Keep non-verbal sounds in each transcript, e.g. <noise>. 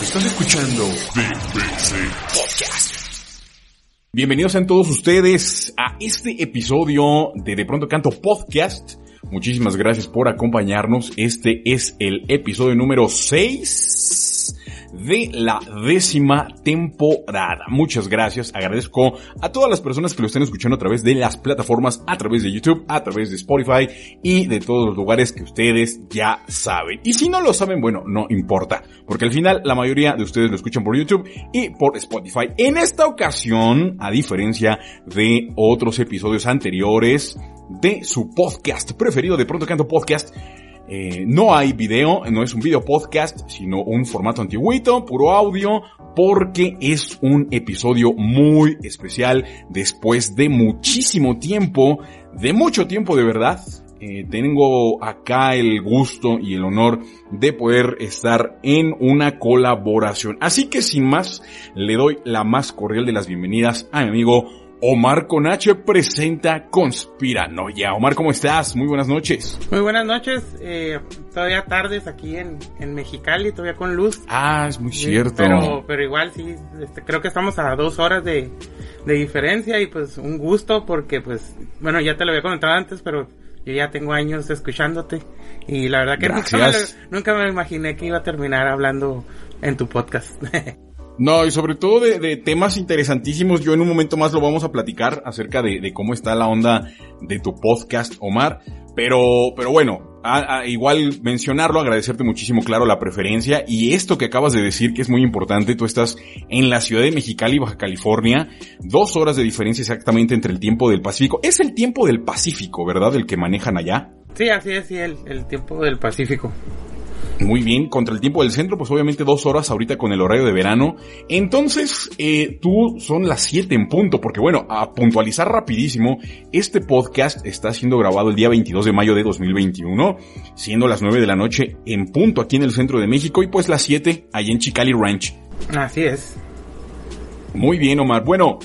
Estás escuchando BBC Podcast. Bienvenidos a todos ustedes a este episodio de De Pronto Canto Podcast. Muchísimas gracias por acompañarnos. Este es el episodio número 6 de la décima temporada. Muchas gracias. Agradezco a todas las personas que lo estén escuchando a través de las plataformas, a través de YouTube, a través de Spotify y de todos los lugares que ustedes ya saben. Y si no lo saben, bueno, no importa, porque al final la mayoría de ustedes lo escuchan por YouTube y por Spotify. En esta ocasión, a diferencia de otros episodios anteriores de su podcast preferido de Pronto Canto Podcast, eh, no hay video, no es un video podcast, sino un formato antiguito, puro audio, porque es un episodio muy especial después de muchísimo tiempo, de mucho tiempo de verdad. Eh, tengo acá el gusto y el honor de poder estar en una colaboración. Así que sin más, le doy la más cordial de las bienvenidas a mi amigo Omar Conache presenta Conspiranoia. Omar, ¿cómo estás? Muy buenas noches. Muy buenas noches. Eh, todavía tardes aquí en, en, Mexicali, todavía con luz. Ah, es muy cierto. Pero, pero igual sí, este, creo que estamos a dos horas de, de diferencia y pues un gusto porque pues, bueno, ya te lo había comentado antes, pero yo ya tengo años escuchándote y la verdad que nunca me, nunca me imaginé que iba a terminar hablando en tu podcast. <laughs> No, y sobre todo de, de, temas interesantísimos. Yo en un momento más lo vamos a platicar acerca de, cómo está la onda de tu podcast, Omar. Pero, pero bueno, a, igual mencionarlo, agradecerte muchísimo, claro, la preferencia y esto que acabas de decir que es muy importante. Tú estás en la ciudad de Mexicali, Baja California, dos horas de diferencia exactamente entre el tiempo del Pacífico. Es el tiempo del Pacífico, ¿verdad? El que manejan allá. Sí, así es, sí, el tiempo del Pacífico. Muy bien, contra el tiempo del centro, pues obviamente dos horas ahorita con el horario de verano. Entonces, eh, tú son las siete en punto, porque bueno, a puntualizar rapidísimo, este podcast está siendo grabado el día 22 de mayo de 2021, siendo las nueve de la noche en punto aquí en el centro de México y pues las siete allá en Chicali Ranch. Así es. Muy bien, Omar. Bueno,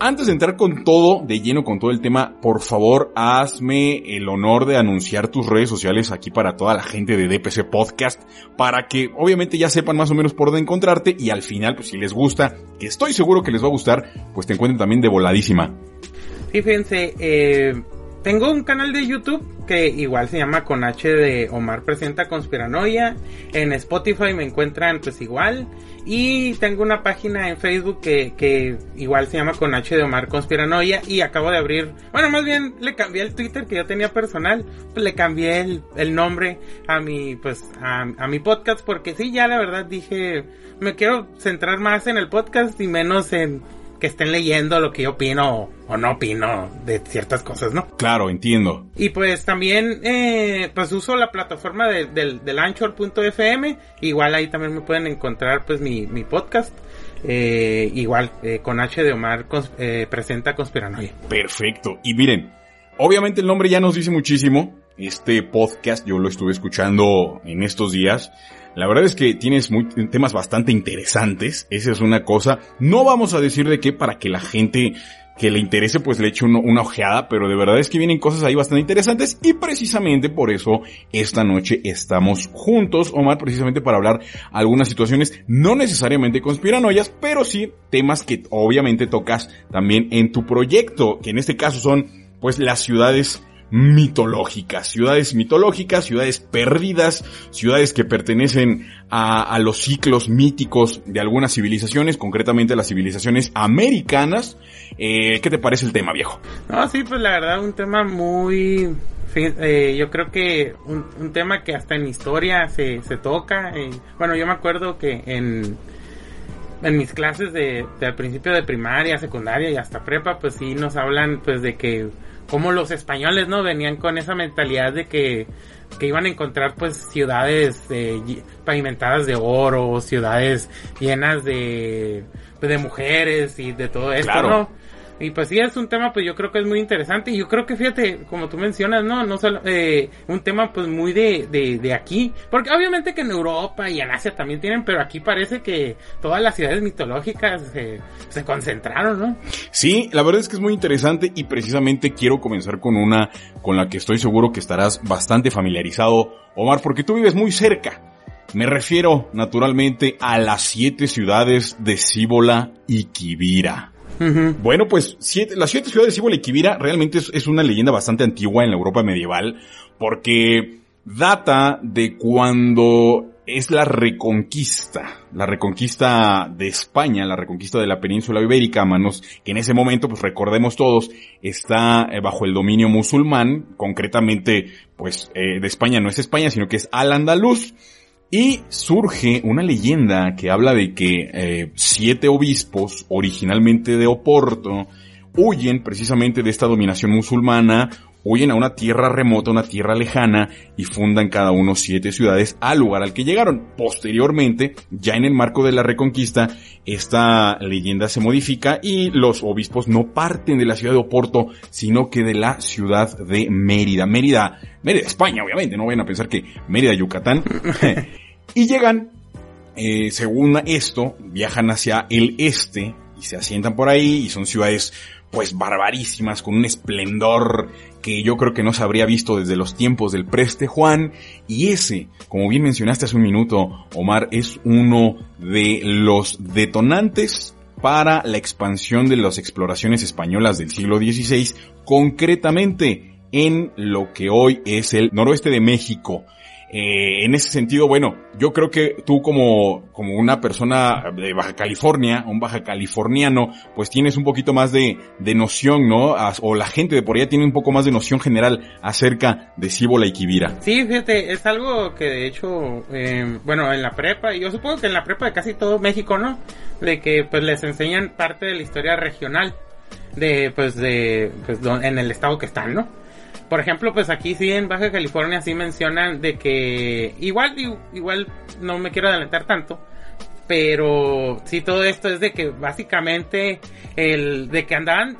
antes de entrar con todo, de lleno con todo el tema, por favor, hazme el honor de anunciar tus redes sociales aquí para toda la gente de DPC Podcast, para que obviamente ya sepan más o menos por dónde encontrarte y al final, pues si les gusta, que estoy seguro que les va a gustar, pues te encuentren también de voladísima. Fíjense, eh, tengo un canal de YouTube que igual se llama con H de Omar Presenta Conspiranoia. En Spotify me encuentran pues igual. Y tengo una página en Facebook que, que igual se llama con H de Omar Conspiranoia. Y acabo de abrir, bueno, más bien le cambié el Twitter que yo tenía personal. Pues le cambié el, el nombre a mi, pues, a, a mi podcast. Porque sí, ya la verdad dije, me quiero centrar más en el podcast y menos en que estén leyendo lo que yo opino o no opino de ciertas cosas, ¿no? Claro, entiendo. Y pues también, eh, pues uso la plataforma de, del, del Anchor.fm, igual ahí también me pueden encontrar pues mi, mi podcast. Eh, igual, eh, con H de Omar cons eh, presenta Conspiranoia. Perfecto. Y miren, obviamente el nombre ya nos dice muchísimo. Este podcast yo lo estuve escuchando en estos días. La verdad es que tienes temas bastante interesantes, esa es una cosa. No vamos a decir de qué para que la gente que le interese pues le eche una ojeada, pero de verdad es que vienen cosas ahí bastante interesantes y precisamente por eso esta noche estamos juntos, Omar, precisamente para hablar algunas situaciones no necesariamente conspiranoias, pero sí temas que obviamente tocas también en tu proyecto, que en este caso son pues las ciudades mitológicas, ciudades mitológicas, ciudades perdidas, ciudades que pertenecen a, los ciclos míticos de algunas civilizaciones, concretamente las civilizaciones americanas. Eh, ¿Qué te parece el tema, viejo? No, sí, pues la verdad un tema muy... Eh, yo creo que un, un, tema que hasta en historia se, se toca. Eh, bueno, yo me acuerdo que en, en mis clases de, de al principio de primaria, secundaria y hasta prepa, pues sí nos hablan pues de que como los españoles, ¿no? Venían con esa mentalidad de que que iban a encontrar pues ciudades eh, pavimentadas de oro, ciudades llenas de, de mujeres y de todo esto, ¿no? Y pues sí, es un tema pues yo creo que es muy interesante y yo creo que fíjate, como tú mencionas, no, no solo, eh, un tema pues muy de, de, de, aquí, porque obviamente que en Europa y en Asia también tienen, pero aquí parece que todas las ciudades mitológicas se, concentraron, ¿no? Sí, la verdad es que es muy interesante y precisamente quiero comenzar con una con la que estoy seguro que estarás bastante familiarizado, Omar, porque tú vives muy cerca. Me refiero, naturalmente, a las siete ciudades de Cíbola y Bueno, pues siete, las siete ciudades de Cibola y Quivira realmente es, una leyenda bastante antigua en la Europa medieval porque data de cuando es la reconquista, la reconquista de España, la reconquista de la península ibérica, manos que en ese momento, pues recordemos todos, está eh, bajo el dominio musulmán, concretamente, pues eh, de España no es España, sino que es Al-Andalus. Y surge una leyenda que habla de que eh, siete obispos, originalmente de Oporto, huyen precisamente de esta dominación musulmana, huyen a una tierra remota, una tierra lejana, y fundan cada uno siete ciudades al lugar al que llegaron. Posteriormente, ya en el marco de la reconquista, esta leyenda se modifica y los obispos no parten de la ciudad de Oporto, sino que de la ciudad de Mérida. Mérida, Mérida, España, obviamente, no vayan a pensar que Mérida, Yucatán. <laughs> Y llegan, eh, según esto, viajan hacia el este y se asientan por ahí y son ciudades pues barbarísimas con un esplendor que yo creo que no se habría visto desde los tiempos del preste Juan. Y ese, como bien mencionaste hace un minuto, Omar, es uno de los detonantes para la expansión de las exploraciones españolas del siglo XVI, concretamente en lo que hoy es el noroeste de México, eh, en ese sentido, bueno, yo creo que tú como, como una persona de Baja California, un baja californiano, pues tienes un poquito más de, de noción, ¿no? O la gente de por allá tiene un poco más de noción general acerca de Cíbola y Quivira. Sí, fíjate, es algo que de hecho, eh, bueno, en la prepa, yo supongo que en la prepa de casi todo México, ¿no? De que pues les enseñan parte de la historia regional de, pues de, pues en el estado que están, ¿no? Por ejemplo, pues aquí sí en Baja California sí mencionan de que igual, igual no me quiero adelantar tanto, pero sí todo esto es de que básicamente el de que andaban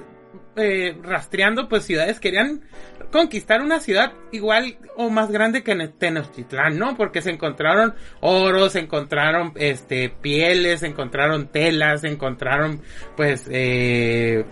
eh, rastreando pues ciudades querían conquistar una ciudad igual o más grande que Tenochtitlán, ¿no? Porque se encontraron oro, se encontraron este pieles, se encontraron telas, se encontraron pues eh,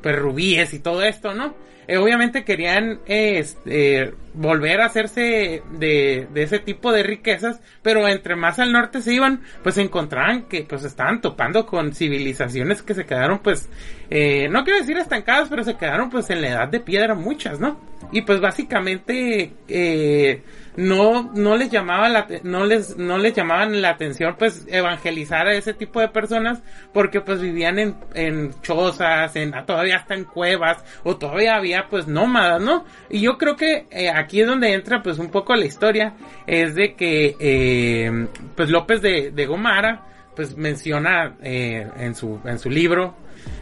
pues rubíes y todo esto, ¿no? Eh, obviamente querían este, volver a hacerse de, de, ese tipo de riquezas, pero entre más al norte se iban, pues encontraban que pues estaban topando con civilizaciones que se quedaron pues, eh, no quiero decir estancadas, pero se quedaron pues en la edad de piedra muchas, ¿no? Y pues básicamente, eh, no, no les llamaba la, no les, no les llamaban la atención pues evangelizar a ese tipo de personas porque pues vivían en, en chozas, en, todavía hasta en cuevas o todavía había pues nómadas, ¿no? Y yo creo que eh, aquí es donde entra pues un poco la historia, es de que eh, pues López de, de Gomara pues menciona eh, en su, en su libro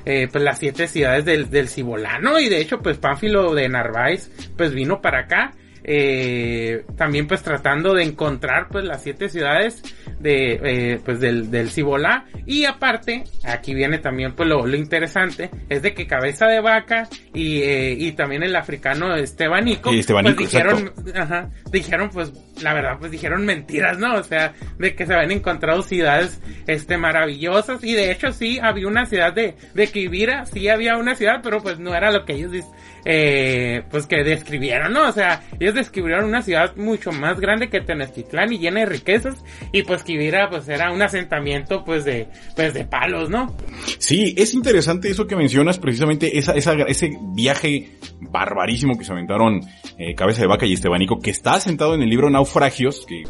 eh, pues las siete ciudades del, del Cibolano y de hecho pues Pánfilo de Narváez pues vino para acá eh, también pues tratando de encontrar pues las siete ciudades de eh, pues del, del Cibolá y aparte aquí viene también pues lo, lo, interesante es de que cabeza de vaca y, eh, y también el africano Estebanico, pues dijeron ajá, dijeron pues la verdad pues dijeron mentiras no o sea de que se habían encontrado ciudades este maravillosas. Y de hecho sí había una ciudad de de Quivira sí había una ciudad pero pues no era lo que ellos eh, pues que describieron, ¿no? O sea, ellos describieron una ciudad mucho más grande que Tenochtitlán y llena de riquezas. Y pues Pues era un asentamiento pues de, pues de palos, ¿no? Sí, es interesante eso que mencionas, precisamente esa, esa, ese viaje barbarísimo que se aventaron eh, Cabeza de Vaca y Estebanico, que está asentado en el libro Naufragios, que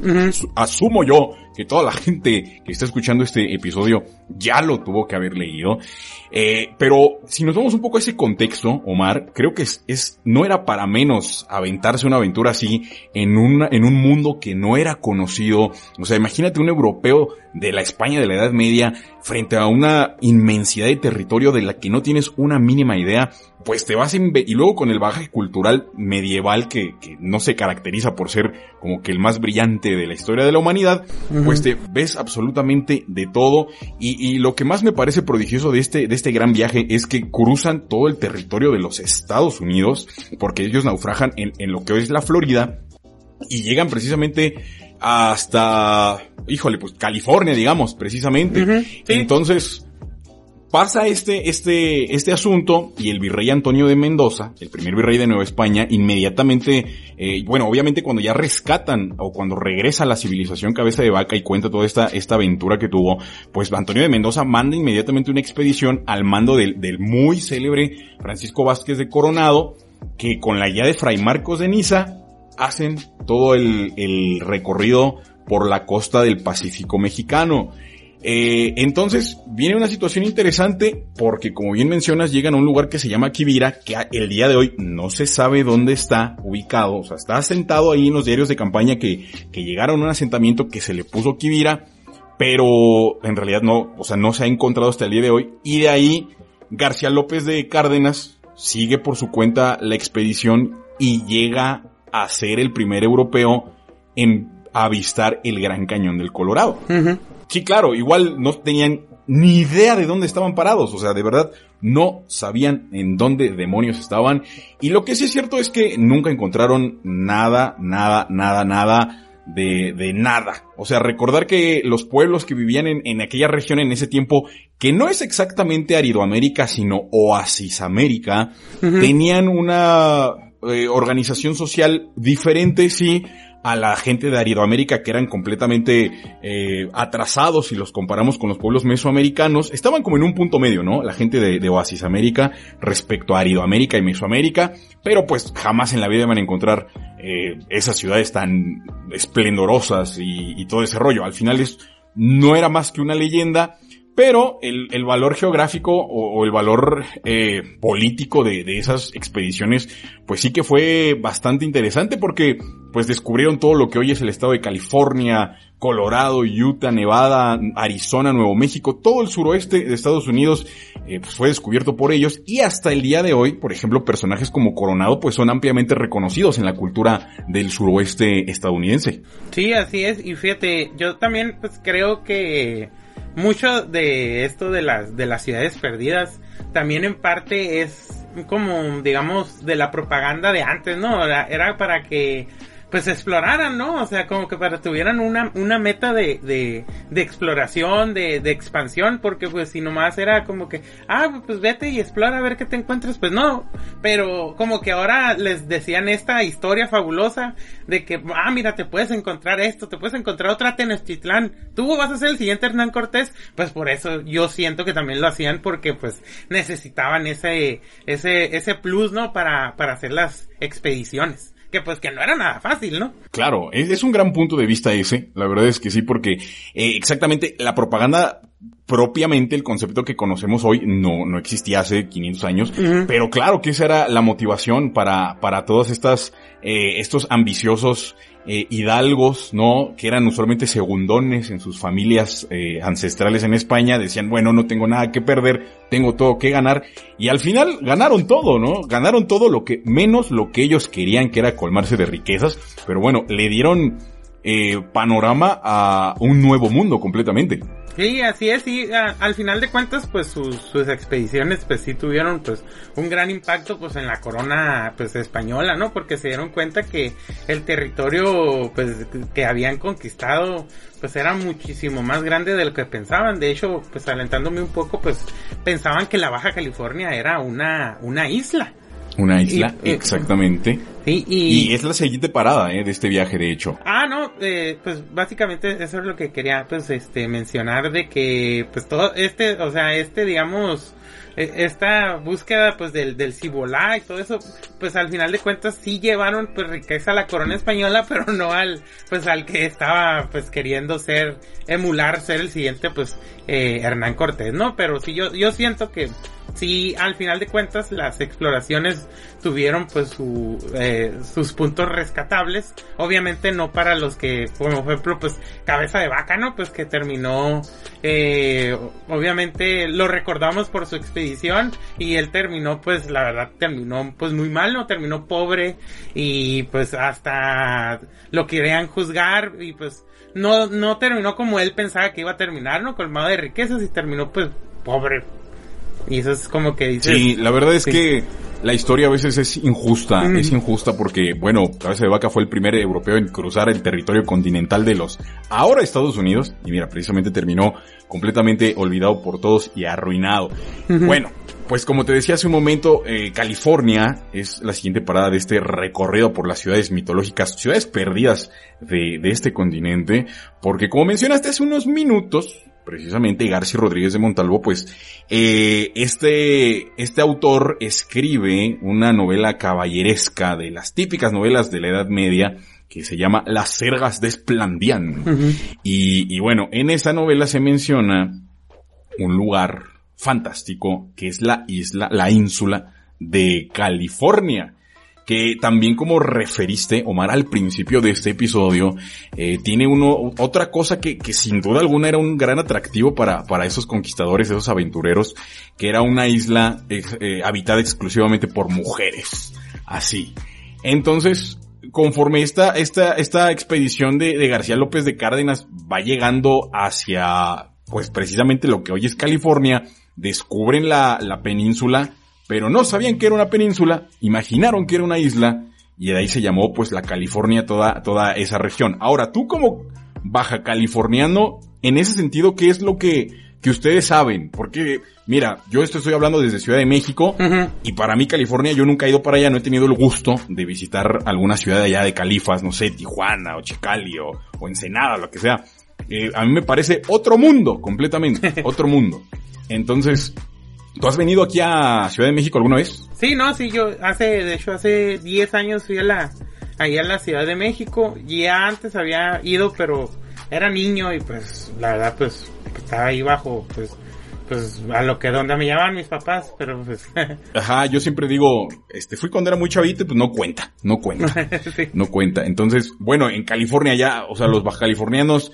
asumo yo que toda la <laughs> gente que está escuchando este episodio ya lo tuvo que haber leído. Eh, pero si nos vamos un poco a ese contexto, Omar, creo que es, es, no era para menos aventarse una aventura así en en un mundo que no era conocido. O sea, imagínate un europeo de la España de la Edad Media frente a una inmensidad de territorio de la que no tienes una mínima idea. Pues te vas en, y luego con el bagaje cultural medieval que, que, no se caracteriza por ser como que el más brillante de la historia de la humanidad, pues te ves absolutamente de todo. Y, y, lo que más me parece prodigioso de este, de este gran viaje es que cruzan todo el territorio de los Estados Unidos porque ellos naufragan en, en lo que hoy es la Florida y llegan precisamente hasta, híjole, pues California, digamos, precisamente. Entonces, pasa este, este, este asunto y el virrey Antonio de Mendoza, el primer virrey de Nueva España, inmediatamente, eh, bueno, obviamente cuando ya rescatan o cuando regresa la civilización cabeza de vaca y cuenta toda esta, esta aventura que tuvo, pues Antonio de Mendoza manda inmediatamente una expedición al mando del, del muy célebre Francisco Vázquez de Coronado, que con la guía de Fray Marcos de Niza, hacen todo el, el recorrido por la costa del Pacífico mexicano. Eh, entonces viene una situación interesante porque como bien mencionas llegan a un lugar que se llama Kibira que el día de hoy no se sabe dónde está ubicado, o sea está asentado ahí en los diarios de campaña que, que llegaron a un asentamiento que se le puso Kibira, pero en realidad no, o sea no se ha encontrado hasta el día de hoy y de ahí García López de Cárdenas sigue por su cuenta la expedición y llega a ser el primer europeo en avistar el Gran Cañón del Colorado. Sí, claro, igual no tenían ni idea de dónde estaban parados, o sea, de verdad no sabían en dónde demonios estaban. Y lo que sí es cierto es que nunca encontraron nada, nada, nada, nada de, de nada. O sea, recordar que los pueblos que vivían en, en aquella región en ese tiempo, que no es exactamente Aridoamérica, sino Oasisamérica, tenían una eh, organización social diferente, sí, a la gente de Aridoamérica que eran completamente eh, atrasados si los comparamos con los pueblos mesoamericanos. Estaban como en un punto medio, ¿no? La gente de, de Oasis América respecto a Aridoamérica y Mesoamérica, pero pues jamás en la vida van a encontrar eh, esas ciudades tan esplendorosas y, y todo ese rollo. Al final es, no era más que una leyenda pero el, el valor geográfico o, el valor eh, político de, de, esas expediciones, pues sí que fue bastante interesante porque pues descubrieron todo lo que hoy es el estado de California, Colorado, Utah, Nevada, Arizona, Nuevo México, todo el suroeste de Estados Unidos eh, pues fue descubierto por ellos y hasta el día de hoy, por ejemplo, personajes como Coronado pues son ampliamente reconocidos en la cultura del suroeste estadounidense. Sí, así es y fíjate, yo también pues creo que mucho de esto de las de las ciudades perdidas también en parte es como digamos de la propaganda de antes no era, era para que pues exploraran, ¿no? O sea, como que para tuvieran una, una meta de, de, exploración, de, de expansión, porque pues si nomás era como que, ah, pues vete y explora a ver qué te encuentras, pues no, pero como que ahora les decían esta historia fabulosa de que, ah, mira, te puedes encontrar esto, te puedes encontrar otra Tenochtitlán, tú vas a ser el siguiente Hernán Cortés, pues por eso yo siento que también lo hacían porque pues necesitaban ese, ese, ese plus, ¿no? Para, para hacer las expediciones que pues que no era nada fácil, ¿no? Claro, es, un gran punto de vista ese, la verdad es que sí, porque eh, exactamente la propaganda propiamente el concepto que conocemos hoy no, no existía hace 500 años, uh -huh. pero claro que esa era la motivación para, para todos estas, eh, estos ambiciosos eh, hidalgos, ¿no? Que eran usualmente segundones en sus familias eh, ancestrales en España, decían, bueno, no tengo nada que perder, tengo todo que ganar, y al final ganaron todo, ¿no? Ganaron todo lo que, menos lo que ellos querían, que era colmarse de riquezas, pero bueno, le dieron eh, panorama a un nuevo mundo completamente. Sí, así es, y al final de cuentas, pues sus, sus expediciones, pues sí tuvieron, pues, un gran impacto, pues, en la corona, pues, española, ¿no? Porque se dieron cuenta que el territorio, pues, que habían conquistado, pues, era muchísimo más grande de lo que pensaban. De hecho, pues, alentándome un poco, pues, pensaban que la Baja California era una, una isla. Una isla, y, exactamente. Sí, y, y, es la siguiente parada eh, de este viaje, de hecho. Ah, no, eh, pues básicamente eso es lo que quería pues este mencionar de que pues todo este, o sea, este digamos esta búsqueda pues del, del Cibolá y todo eso, pues al final de cuentas sí llevaron pues riqueza a la corona española, <laughs> pero no al, pues al que estaba pues queriendo ser, emular ser el siguiente pues eh, Hernán Cortés, ¿no? Pero sí yo, yo siento que sí, al final de cuentas las exploraciones tuvieron pues su, eh, sus puntos rescatables. Obviamente no para los que, por pues Cabeza de Vaca, ¿no? Pues que terminó, eh, obviamente lo recordamos por su expedición y él terminó, pues la verdad terminó pues muy mal, ¿no? Terminó pobre y pues hasta lo querían juzgar y pues no, no terminó como él pensaba que iba a terminar, ¿no? Colmado de riquezas y terminó pues pobre. Y eso es como que dice... Sí, la verdad es que la historia a veces es injusta, es injusta porque, bueno, Cabeza de Vaca fue el primer europeo en cruzar el territorio continental de los ahora Estados Unidos y mira, precisamente terminó completamente olvidado por todos y arruinado. Bueno, pues como te decía hace un momento, eh, California es la siguiente parada de este recorrido por las ciudades mitológicas, ciudades perdidas de, de este continente, porque como mencionaste hace unos minutos, precisamente García Rodríguez de Montalvo, pues eh, este, este autor escribe una novela caballeresca de las típicas novelas de la Edad Media que se llama Las Sergas de Esplandián. y, y bueno, en esa novela se menciona un lugar fantástico que es la isla, la ínsula de California que también como referiste, Omar, al principio de este episodio, eh, tiene uno, otra cosa que, que, sin duda alguna era un gran atractivo para, para esos conquistadores, esos aventureros, que era una isla eh, habitada exclusivamente por mujeres. Así. Entonces, conforme esta, esta, esta expedición de, de García López de Cárdenas va llegando hacia, pues precisamente lo que hoy es California, descubren la, la península, pero no sabían que era una península, imaginaron que era una isla, y de ahí se llamó pues la California toda, toda esa región. Ahora, tú como baja californiano, en ese sentido, ¿qué es lo que, que ustedes saben? Porque, mira, yo esto estoy hablando desde Ciudad de México, y para mí California, yo nunca he ido para allá, no he tenido el gusto de visitar alguna ciudad allá de Califas, no sé, Tijuana, o Chicali, o, o Ensenada, lo que sea. Eh, a mí me parece otro mundo, completamente, <laughs> otro mundo. Entonces, ¿Tú has venido aquí a Ciudad de México alguna vez? Sí, no, sí, yo hace, de hecho, hace 10 años fui a la, allá a la Ciudad de México. Ya antes había ido, pero era niño y pues, la verdad, pues, estaba ahí bajo, pues, pues, a lo que donde me llamaban mis papás, pero pues. <laughs> Ajá, yo siempre digo, este, fui cuando era muy chavito, pues no cuenta, no cuenta, <laughs> sí. no cuenta. Entonces, bueno, en California ya, o sea, los bajacalifornianos,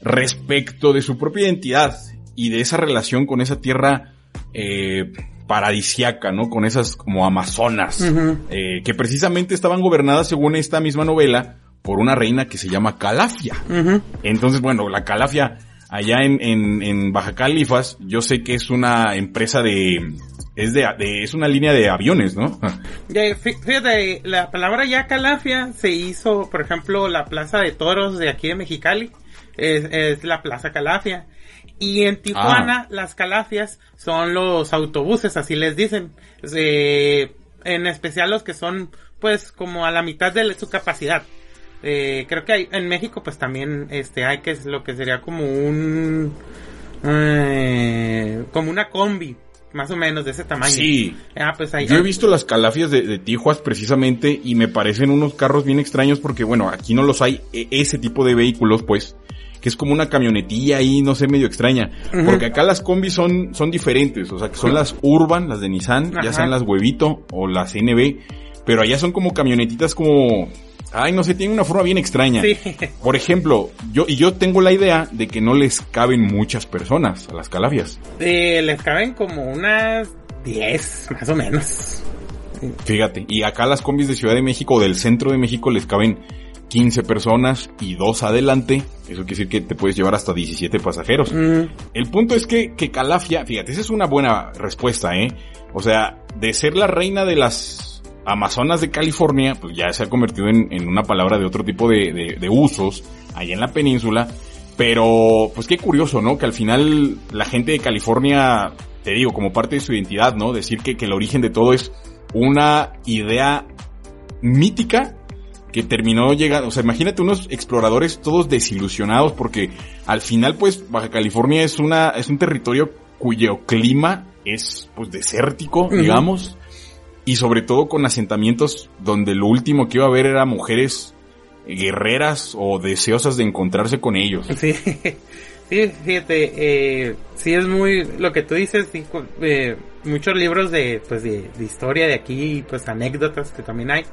respecto de su propia identidad y de esa relación con esa tierra, eh, paradisiaca, ¿no? Con esas como amazonas, uh -huh. eh, que precisamente estaban gobernadas según esta misma novela por una reina que se llama Calafia. Uh -huh. Entonces, bueno, la Calafia allá en, en, en, Baja Califas, yo sé que es una empresa de, es de, de es una línea de aviones, ¿no? <laughs> Fíjate, la palabra ya Calafia se hizo, por ejemplo, la plaza de toros de aquí de Mexicali, es, es la plaza Calafia. Y en Tijuana, ah. las calafias son los autobuses, así les dicen. Eh, en especial los que son, pues, como a la mitad de su capacidad. Eh, creo que hay, en México, pues también, este, hay que es lo que sería como un, eh, como una combi, más o menos de ese tamaño. Sí. Ah, pues ahí, Yo he visto las calafias de, de, Tijuas precisamente y me parecen unos carros bien extraños porque, bueno, aquí no los hay, e, ese tipo de vehículos, pues, que es como una camionetilla ahí, no sé, medio extraña. Uh -huh. Porque acá las combis son, son diferentes, o sea, que son las Urban, las de Nissan, Ajá. ya sean las Huevito o las NB, pero allá son como camionetitas como, ay, no sé, tienen una forma bien extraña. Sí. Por ejemplo, yo, y yo tengo la idea de que no les caben muchas personas a las calafias. Eh, les caben como unas 10, más o menos. Fíjate, y acá las combis de Ciudad de México o del centro de México les caben 15 personas y dos adelante, eso quiere decir que te puedes llevar hasta 17 pasajeros. Mm. El punto es que, que Calafia, fíjate, esa es una buena respuesta, ¿eh? O sea, de ser la reina de las Amazonas de California, pues ya se ha convertido en, en una palabra de otro tipo de, de, de usos allá en la península. Pero, pues qué curioso, ¿no? Que al final la gente de California, te digo, como parte de su identidad, ¿no? Decir que, que el origen de todo es una idea mítica que terminó llegando, o sea, imagínate unos exploradores todos desilusionados porque al final pues Baja California es una es un territorio cuyo clima es pues desértico, uh -huh. digamos, y sobre todo con asentamientos donde lo último que iba a haber era mujeres guerreras o deseosas de encontrarse con ellos. Sí. <laughs> Sí, fíjate, eh, sí es muy, lo que tú dices, eh, muchos libros de, pues, de, historia de aquí, pues, anécdotas que también hay,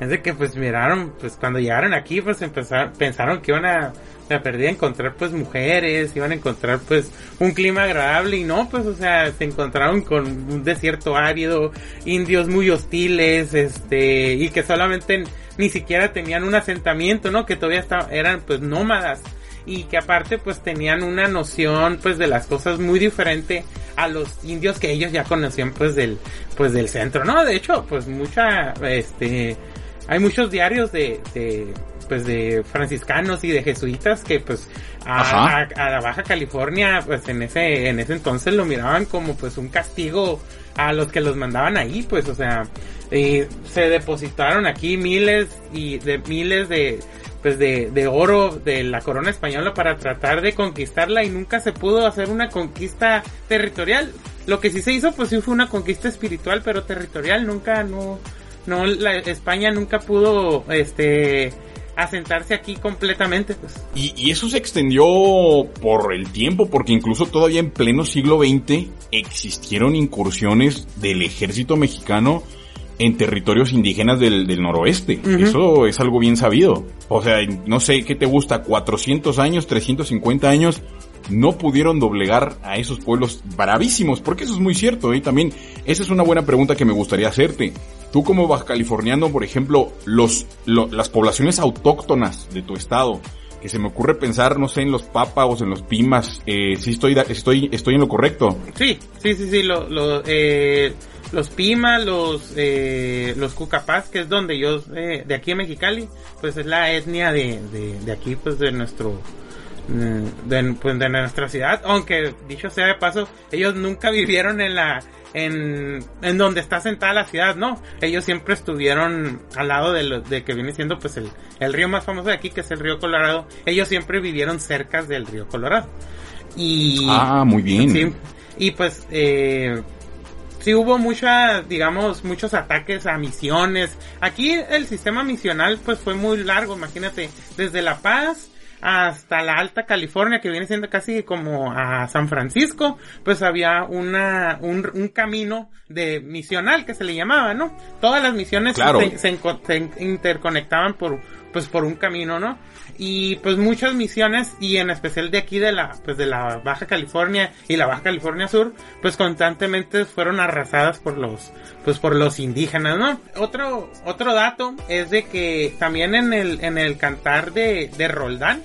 es de que, pues, miraron, pues, cuando llegaron aquí, pues, empezaron, pensaron que iban a, a perder a encontrar, pues, mujeres, iban a encontrar, pues, un clima agradable, y no, pues, o sea, se encontraron con un desierto árido, indios muy hostiles, este, y que solamente ni siquiera tenían un asentamiento, ¿no? Que todavía estaban, eran, pues, nómadas y que aparte pues tenían una noción pues de las cosas muy diferente a los indios que ellos ya conocían pues del pues del centro no de hecho pues mucha este hay muchos diarios de, de pues de franciscanos y de jesuitas que pues a, a, a, la Baja California pues en ese en ese entonces lo miraban como pues un castigo a los que los mandaban ahí pues o sea eh, se depositaron aquí miles y de miles de pues de, de oro de la corona española para tratar de conquistarla y nunca se pudo hacer una conquista territorial. Lo que sí se hizo pues sí fue una conquista espiritual pero territorial nunca no no la España nunca pudo este asentarse aquí completamente pues. y, y, eso se extendió por el tiempo porque incluso todavía en pleno siglo XX existieron incursiones del ejército mexicano en territorios indígenas del, del noroeste. Uh -huh. Eso es algo bien sabido. O sea, no sé qué te gusta, 400 años, 350 años, no pudieron doblegar a esos pueblos bravísimos, porque eso es muy cierto. Y ¿eh? también, esa es una buena pregunta que me gustaría hacerte. Tú como baja californiano, por ejemplo, los, lo, las poblaciones autóctonas de tu estado, que se me ocurre pensar, no sé, en los pápagos, en los pimas, eh, si estoy, estoy, estoy en lo correcto. Sí, sí, sí, sí, lo, lo, eh, los Pima, los eh, los Cucapás, que es donde yo, eh, de aquí en Mexicali, pues es la etnia de, de, de aquí, pues de nuestro, de, pues de nuestra ciudad, aunque dicho sea de paso, ellos nunca vivieron en la, en, en donde está sentada la ciudad, no, ellos siempre estuvieron al lado de lo, de que viene siendo pues el, el río más famoso de aquí, que es el río Colorado, ellos siempre vivieron cerca del río Colorado. Y, ah, muy bien. Sí, y pues, eh, sí hubo mucha, digamos, muchos ataques a misiones. Aquí el sistema misional pues fue muy largo, imagínate, desde La Paz hasta la Alta California, que viene siendo casi como a San Francisco, pues había una, un, un camino de misional que se le llamaba, ¿no? Todas las misiones claro. se, se, se interconectaban por, pues por un camino, ¿no? y pues muchas misiones y en especial de aquí de la pues de la Baja California y la Baja California Sur pues constantemente fueron arrasadas por los pues por los indígenas no otro otro dato es de que también en el en el cantar de de Roldán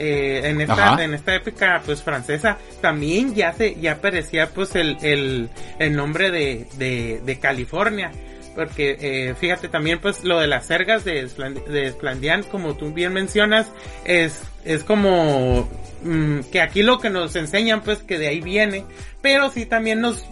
eh, en esta Ajá. en esta época pues francesa también ya se ya aparecía pues el el, el nombre de, de de California porque eh, fíjate también pues lo de las cergas de, de Esplandián como tú bien mencionas es es como mmm, que aquí lo que nos enseñan pues que de ahí viene pero sí también nos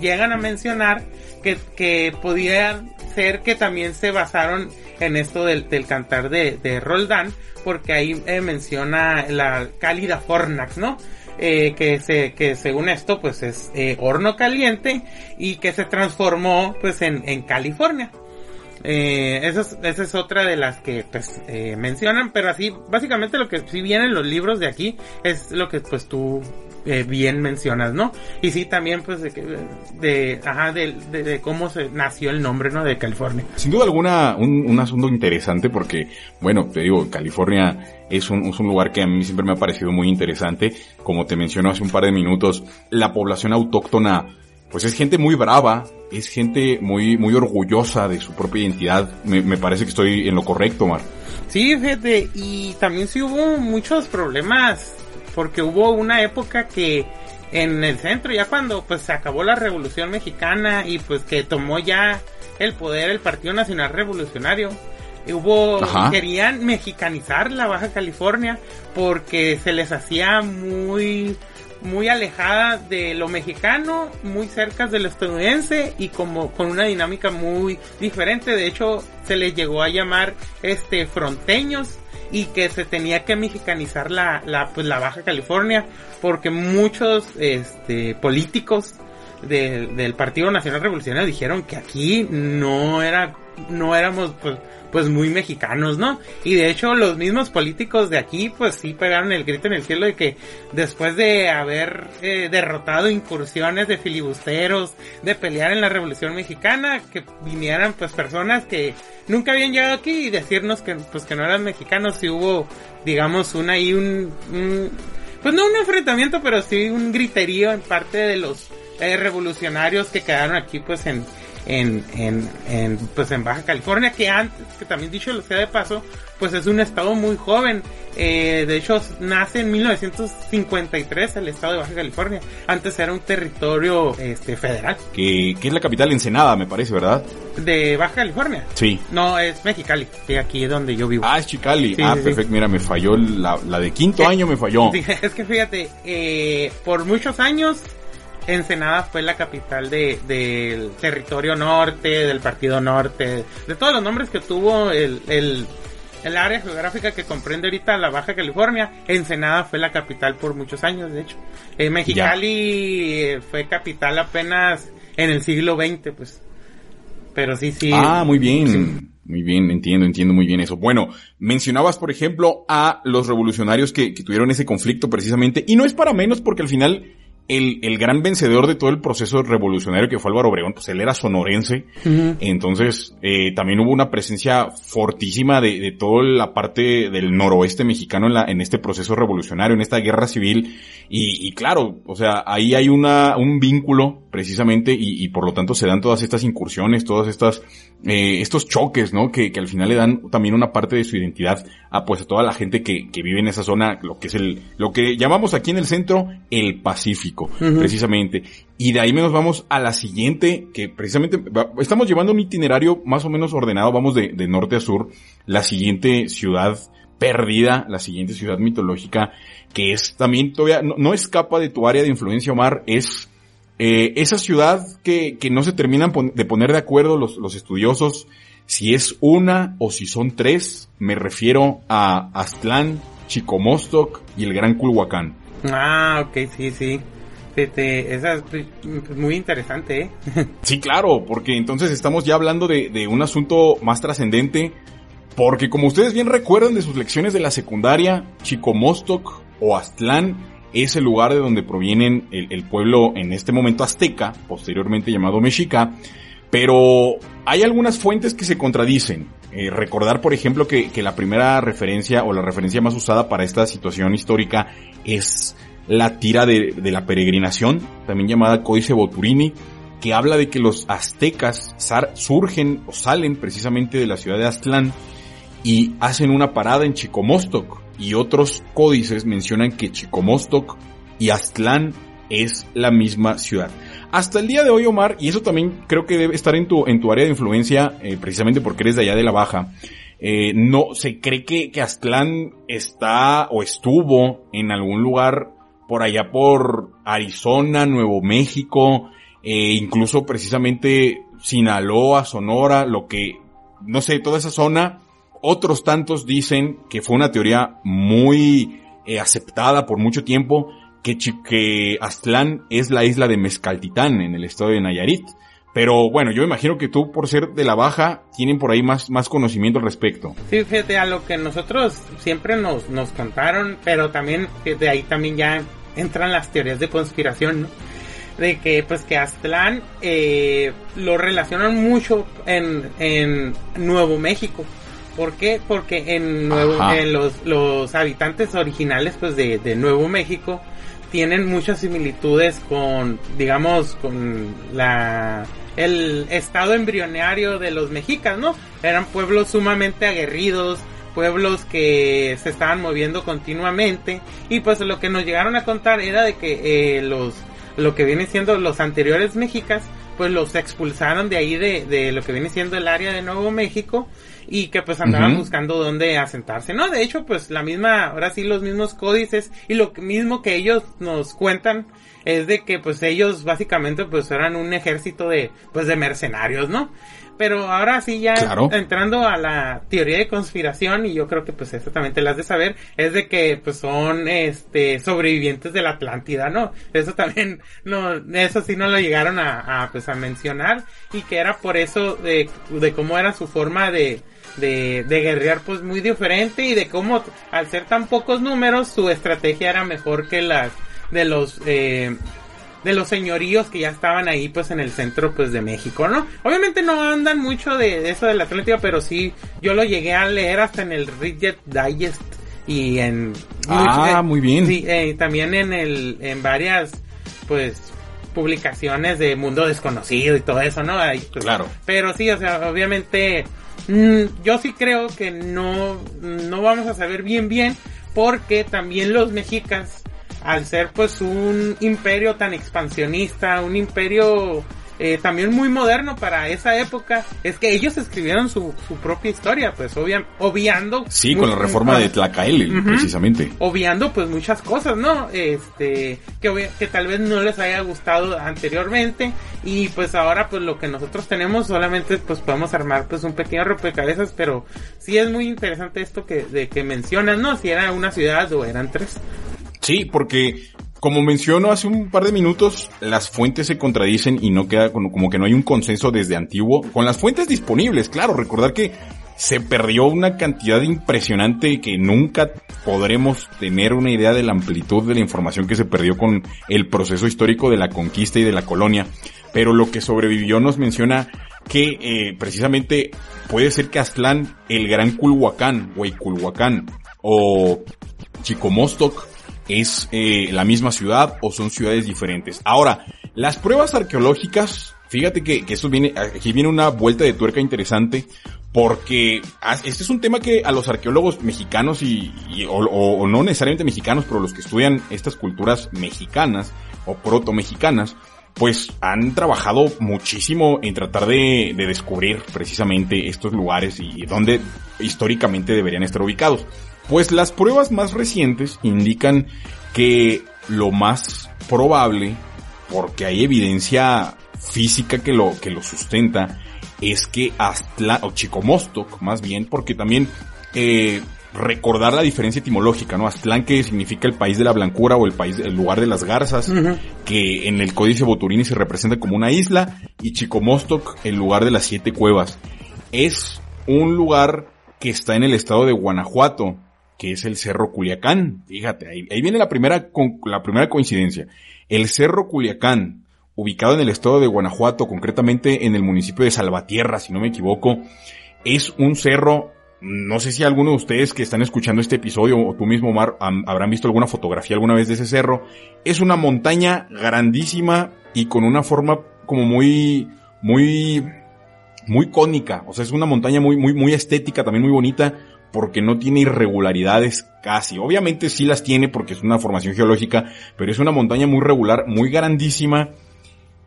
llegan a mencionar que, que podía ser que también se basaron en esto del, del cantar de, de Roldán porque ahí eh, menciona la cálida fornax no eh, que se que según esto pues es eh, horno caliente y que se transformó pues en, en California. Eh, esa, es, esa es otra de las que pues mencionan pero así básicamente lo que si viene en los libros de aquí es lo que pues tú eh, bien mencionas, ¿no? Y sí, también, pues, de, de ajá, de, de, de, cómo se nació el nombre, ¿no? De California. Sin duda alguna, un, un asunto interesante porque, bueno, te digo, California es un, es un lugar que a mí siempre me ha parecido muy interesante. Como te menciono hace un par de minutos, la población autóctona, pues es gente muy brava, es gente muy, muy orgullosa de su propia identidad. Me, me parece que estoy en lo correcto, Mar. Sí, fíjate, y también sí hubo muchos problemas porque hubo una época que en el centro ya cuando pues se acabó la revolución mexicana y pues que tomó ya el poder el Partido Nacional Revolucionario hubo Ajá. querían mexicanizar la Baja California porque se les hacía muy muy alejada de lo mexicano, muy cerca de lo estadounidense y como con una dinámica muy diferente. De hecho, se les llegó a llamar este fronteños y que se tenía que mexicanizar la, la, pues, la Baja California porque muchos este, políticos del Partido Nacional Revolucionario dijeron que aquí no era, no éramos, pues, pues muy mexicanos, ¿no? Y de hecho los mismos políticos de aquí pues sí pegaron el grito en el cielo de que después de haber eh, derrotado incursiones de filibusteros, de pelear en la Revolución Mexicana, que vinieran pues personas que nunca habían llegado aquí y decirnos que pues que no eran mexicanos si hubo digamos una y un, pues no un enfrentamiento pero sí un griterío en parte de los eh, revolucionarios que quedaron aquí pues en en, en, en, pues en Baja California, que antes, que también dicho lo sea de paso, pues es un estado muy joven. Eh, de hecho, nace en 1953 el estado de Baja California. Antes era un territorio este, federal. Que, que es la capital Ensenada, me parece, ¿verdad? De Baja California. Sí. No, es Mexicali, que aquí es donde yo vivo. Ah, es Chicali. ah, perfecto. Mira, me falló la, la de quinto año, me falló. <laughs> es que fíjate, eh, por muchos años Ensenada fue la capital de, del territorio norte, del partido norte, de todos los nombres que tuvo el, el, el área geográfica que comprende ahorita la Baja California. Ensenada fue la capital por muchos años, de hecho. Eh, Mexicali eh, fue capital apenas en el siglo XX, pues. Pero sí, sí. Ah, muy bien. Muy bien, entiendo, entiendo muy bien eso. Bueno, mencionabas, por ejemplo, a los revolucionarios que, que tuvieron ese conflicto precisamente, y no es para menos porque al final el, el, gran vencedor de todo el proceso revolucionario que fue Álvaro Obregón, pues él era sonorense, entonces eh, también hubo una presencia fortísima de, de, toda la parte del noroeste mexicano en, la, en este proceso revolucionario, en esta guerra civil, y, y claro, o sea, ahí hay una, un vínculo precisamente y, y, por lo tanto se dan todas estas incursiones, todas estas, eh, estos choques, ¿no? Que, que al final le dan también una parte de su identidad a pues a toda la gente que, que vive en esa zona, lo que es el, lo que llamamos aquí en el centro, el Pacífico precisamente. Y de ahí nos vamos a la siguiente, que precisamente estamos llevando un itinerario más o menos ordenado, vamos de, norte a sur, la siguiente ciudad perdida, la siguiente ciudad mitológica, que es también todavía, no, escapa de tu área de influencia, Omar, es eh, esa ciudad que, que no se terminan de poner de acuerdo los, los estudiosos, si es una o si son tres, me refiero a Aztlán, Chicomostoc y el Gran Culhuacán. Ah, ok, sí, sí. Este, esa es pues, muy interesante, ¿eh? <laughs> Sí, claro, porque entonces estamos ya hablando de, un asunto más trascendente, porque como ustedes bien recuerdan de sus lecciones de la secundaria, Chicomostoc o Aztlán es el lugar de donde provienen el, pueblo en este momento azteca, posteriormente llamado Mexica, pero hay algunas fuentes que se contradicen. Eh, recordar, por ejemplo, que la primera referencia o la referencia más usada para esta situación histórica es la tira de, la peregrinación, también llamada Códice Boturini, que habla de que los aztecas surgen o salen precisamente de la ciudad de Aztlán y hacen una parada en Chicomostoc y otros códices mencionan que Chicomostoc y Aztlán es la misma ciudad. Hasta el día de hoy, Omar, y eso también creo que debe estar en tu, en tu área de influencia, eh, precisamente porque eres de allá de la Baja, eh, no, se cree que, que Aztlán está o estuvo en algún lugar por allá por Arizona, Nuevo México, eh, incluso precisamente Sinaloa, Sonora, lo que, no sé, toda esa zona. Otros tantos dicen que fue una teoría muy eh, aceptada por mucho tiempo, que, que Aztlán es la isla de Mezcaltitán en el estado de Nayarit. Pero bueno, yo imagino que tú, por ser de la baja, tienen por ahí más, más conocimiento al respecto. Sí, fíjate, a lo que nosotros siempre nos, nos contaron, pero también de ahí también ya entran las teorías de conspiración, ¿no? De que, pues, que Aztlán eh, lo relacionan mucho en, en Nuevo México. ¿Por qué? Porque en, Nuevo, en los, los habitantes originales, pues, de, de Nuevo México, tienen muchas similitudes con, digamos, con la el estado embrionario de los mexicas, ¿no? Eran pueblos sumamente aguerridos, pueblos que se estaban moviendo continuamente y pues lo que nos llegaron a contar era de que eh, los lo que viene siendo los anteriores mexicas pues los expulsaron de ahí de, de lo que viene siendo el área de Nuevo México y que pues andaban buscando dónde asentarse, ¿no? De hecho, pues la misma, ahora sí los mismos códices y lo mismo que ellos nos cuentan es de que pues ellos básicamente pues eran un ejército de pues de mercenarios, ¿no? Pero ahora sí ya Claro. entrando a la teoría de conspiración, y yo creo que pues eso también te las de saber, es de que pues son este sobrevivientes de la Atlántida, ¿no? Eso también <laughs> no, eso sí no lo llegaron a, a, pues a mencionar, y que era por eso de, de cómo era su forma de, de, de guerrear pues muy diferente y de cómo al ser tan pocos números su estrategia era mejor que las de los eh, de los señoríos que ya estaban ahí pues en el centro pues de México, ¿no? Obviamente no andan mucho de, eso de la pero sí yo lo llegué a leer hasta en el Reddit Digest y en Ah, muy bien. Sí, eh, también en el en varias pues publicaciones de Mundo Desconocido y todo eso, ¿no? Ahí, pues, Claro. Pero sí, o sea, obviamente mm, yo sí creo que no no vamos a saber bien bien porque también los mexicas al ser pues un imperio tan expansionista, un imperio eh, también muy moderno para esa época, es que ellos escribieron su, su propia historia, pues obvia- obviando. Sí, con la reforma de Tlacael, precisamente. obviando pues muchas cosas, ¿no? Este, que, obvia- que tal vez no les haya gustado anteriormente y pues ahora pues lo que nosotros tenemos solamente pues podemos armar pues un pequeño rompecabezas, pero sí es muy interesante esto que, de que mencionas, ¿no? Si era una ciudad o eran tres. Sí, porque como menciono hace un par de minutos, las fuentes se contradicen y no queda como, que no hay un consenso desde antiguo. Con las fuentes disponibles, claro, recordar que se perdió una cantidad impresionante que nunca podremos tener una idea de la amplitud de la información que se perdió con el proceso histórico de la conquista y de la colonia. Pero lo que sobrevivió nos menciona que eh, precisamente puede ser que Aztlán, el gran Culhuacán, Huayculhuacán o Chicomostoc es eh, la misma ciudad o son ciudades diferentes. Ahora, las pruebas arqueológicas, fíjate que, que esto viene, aquí viene una vuelta de tuerca interesante porque ah, este es un tema que a los arqueólogos mexicanos y, o no necesariamente mexicanos, pero los que estudian estas culturas mexicanas o proto-mexicanas, pues han trabajado muchísimo en tratar de, de descubrir precisamente estos lugares y, y dónde históricamente deberían estar ubicados. Pues las pruebas más recientes indican que lo más probable, porque hay evidencia física que lo, que lo sustenta, es que Aztlán, o Chicomostoc, más bien, porque también, eh, recordar la diferencia etimológica, ¿no? Aztlán que significa el país de la blancura o el país, el lugar de las garzas, que en el códice Boturini se representa como una isla, y Chicomostoc, el lugar de las siete cuevas. Es un lugar que está en el estado de Guanajuato, que es el Cerro Culiacán. Fíjate, ahí, viene la primera, la primera coincidencia. El Cerro Culiacán, ubicado en el estado de Guanajuato, concretamente en el municipio de Salvatierra, si no me equivoco, es un cerro, no sé si alguno de ustedes que están escuchando este episodio o tú mismo, Omar, habrán visto alguna fotografía alguna vez de ese cerro. Es una montaña grandísima y con una forma como muy, muy, muy cónica. O sea, es una montaña muy, muy, muy estética, también muy bonita, porque no tiene irregularidades casi. Obviamente sí las tiene porque es una formación geológica, pero es una montaña muy regular, muy grandísima,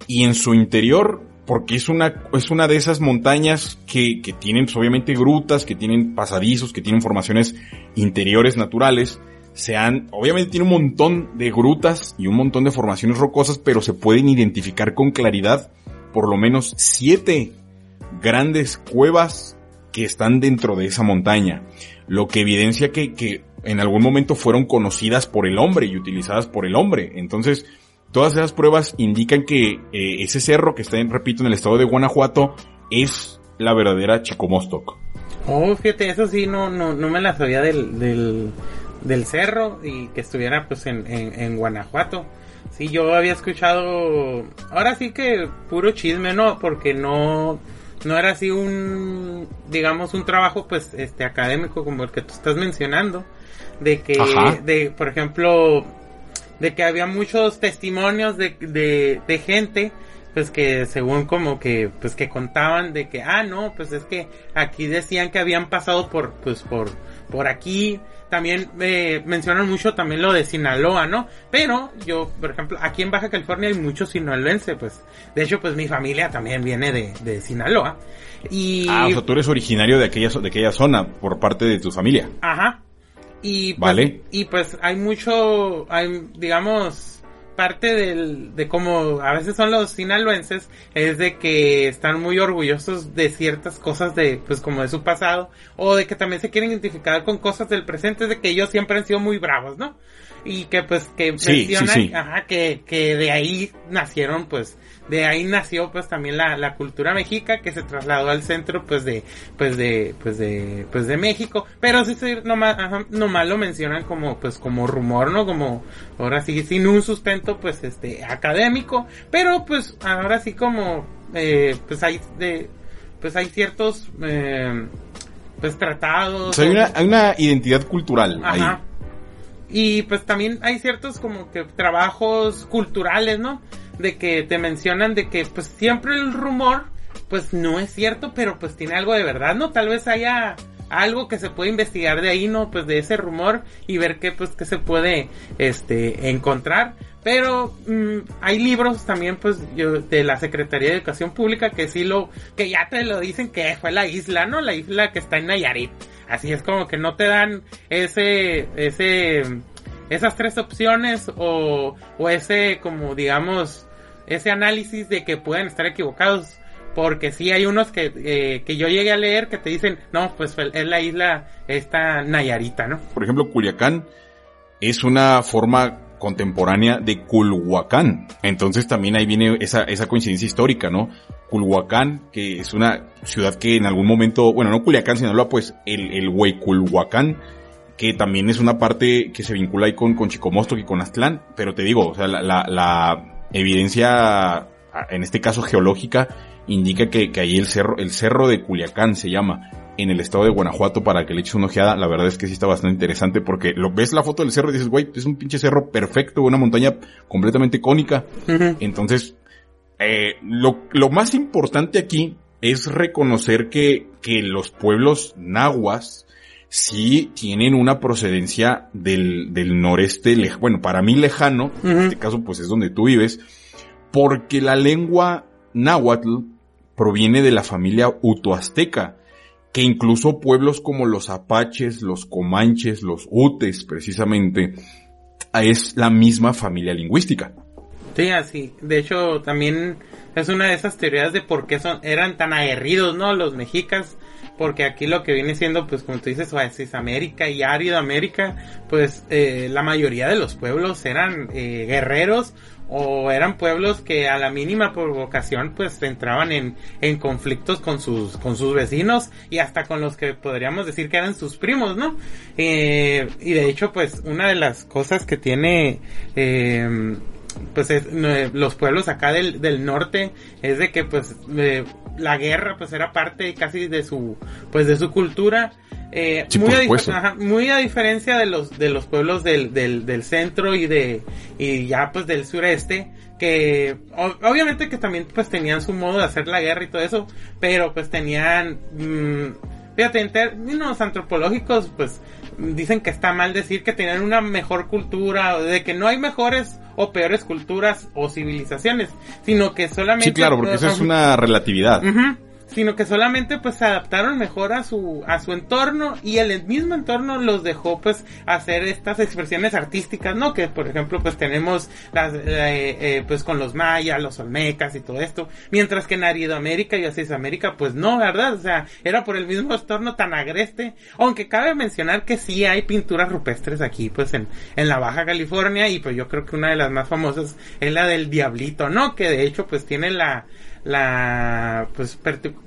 y en su interior, porque es una, es una de esas montañas que, que tienen pues, obviamente grutas, que tienen pasadizos, que tienen formaciones interiores naturales, se han, obviamente tiene un montón de grutas y un montón de formaciones rocosas, pero se pueden identificar con claridad por lo menos siete grandes cuevas que están dentro de esa montaña, lo que evidencia que, que en algún momento fueron conocidas por el hombre y utilizadas por el hombre. Entonces, todas esas pruebas indican que eh, ese cerro que está, repito, en el estado de Guanajuato es la verdadera Chicomostoc. Oh, fíjate, eso sí, no, no, no me la sabía del, del, del cerro y que estuviera pues en, en, en Guanajuato. Sí, yo había escuchado, ahora sí que puro chisme, ¿no? Porque no, no era así un, digamos, un trabajo pues este académico como el que tú estás mencionando. De que, Ajá. de, por ejemplo, de que había muchos testimonios de, de, de gente pues que según como que pues que contaban de que ah no pues es que aquí decían que habían pasado por pues por por aquí también eh, mencionan mucho también lo de Sinaloa no pero yo por ejemplo aquí en Baja California hay muchos sinaloenses pues de hecho pues mi familia también viene de, de Sinaloa y Ah, o sea, tú eres originario de aquella, de aquella zona por parte de tu familia. Ajá. Y pues, Vale. y pues hay mucho, hay, digamos, parte del, de cómo a veces son los sinaloenses es de que están muy orgullosos de ciertas cosas de, pues como de su pasado, o de que también se quieren identificar con cosas del presente, de que ellos siempre han sido muy bravos, ¿no? Y que pues que mencionan, ajá, que, que de ahí nacieron pues de ahí nació pues también la, la cultura mexica que se trasladó al centro pues de pues de pues de pues de México. Pero sí, sí nomás, nomás lo mencionan como pues como rumor no como ahora sí sin un sustento pues este académico. Pero pues ahora sí como eh, pues hay de pues hay ciertos eh, pues tratados hay una hay una identidad cultural Ajá. Y pues también hay ciertos como que trabajos culturales no de que te mencionan de que pues siempre el rumor pues no es cierto, pero pues tiene algo de verdad, ¿no? Tal vez haya algo que se puede investigar de ahí, ¿no? Pues de ese rumor y ver qué pues qué se puede este encontrar. Pero mm, hay libros también pues yo, de la Secretaría de Educación Pública que sí lo que ya te lo dicen que fue la isla, ¿no? La isla que está en Nayarit. Así es como que no te dan ese ese esas tres opciones o o ese como digamos ese análisis de que pueden estar equivocados. Porque sí hay unos que, eh, que yo llegué a leer que te dicen, no, pues es la isla esta Nayarita, ¿no? Por ejemplo, Culiacán es una forma contemporánea de Culhuacán. Entonces también ahí viene esa, esa coincidencia histórica, ¿no? Culhuacán, que es una ciudad que en algún momento, bueno, no Culiacán, sino pues el, el Culhuacán, que también es una parte que se vincula ahí con, con Chicomosto y con Aztlán, pero te digo, o sea, la, la evidencia, en este caso geológica, indica que, que ahí el cerro, el cerro de Culiacán se llama, en el estado de Guanajuato para que le eches una ojeada. La verdad es que sí está bastante interesante porque lo ves la foto del cerro y dices, güey, es un pinche cerro perfecto, una montaña completamente cónica. Entonces, eh, lo, lo más importante aquí es reconocer que, que los pueblos nahuas sí tienen una procedencia del, del noreste, bueno, para mí lejano, en este caso pues es donde tú vives, porque la lengua náhuatl proviene de la familia utoazteca, que incluso pueblos como los apaches, los comanches, los utes precisamente, es la misma familia lingüística. Sí, así. De hecho, también es una de esas teorías de por qué son, eran tan aguerridos, ¿no? Los mexicas porque aquí lo que viene siendo, pues como tú dices, Oasis América y Árido América, pues eh, la mayoría de los pueblos eran eh, guerreros o eran pueblos que a la mínima provocación pues entraban en, en conflictos con sus con sus vecinos y hasta con los que podríamos decir que eran sus primos no eh, y de hecho pues una de las cosas que tiene eh, pues es, los pueblos acá del, del norte es de que pues la guerra pues era parte casi de su pues de su cultura. Eh, muy, a muy, a diferencia de los de los pueblos del, del, del, centro y de y ya pues del sureste que obviamente que también pues tenían su modo de hacer la guerra y todo eso pero pues tenían mmm, fíjate en términos antropológicos pues dicen que está mal decir que tenían una mejor cultura, de que no hay mejores o peores culturas o civilizaciones, sino que solamente... Sí, claro, porque eso es una relatividad sino que solamente pues se adaptaron mejor a su a su entorno y el mismo entorno los dejó pues hacer estas expresiones artísticas no que por ejemplo pues tenemos las eh, eh, pues con los mayas los olmecas y todo esto. Mientras que en Aridoamérica y América pues no verdad o sea era por el mismo entorno tan agreste. Aunque cabe mencionar que sí hay pinturas rupestres aquí pues en en la Baja California y pues yo creo que una de las más famosas es la del diablito no que de hecho pues tiene la la pues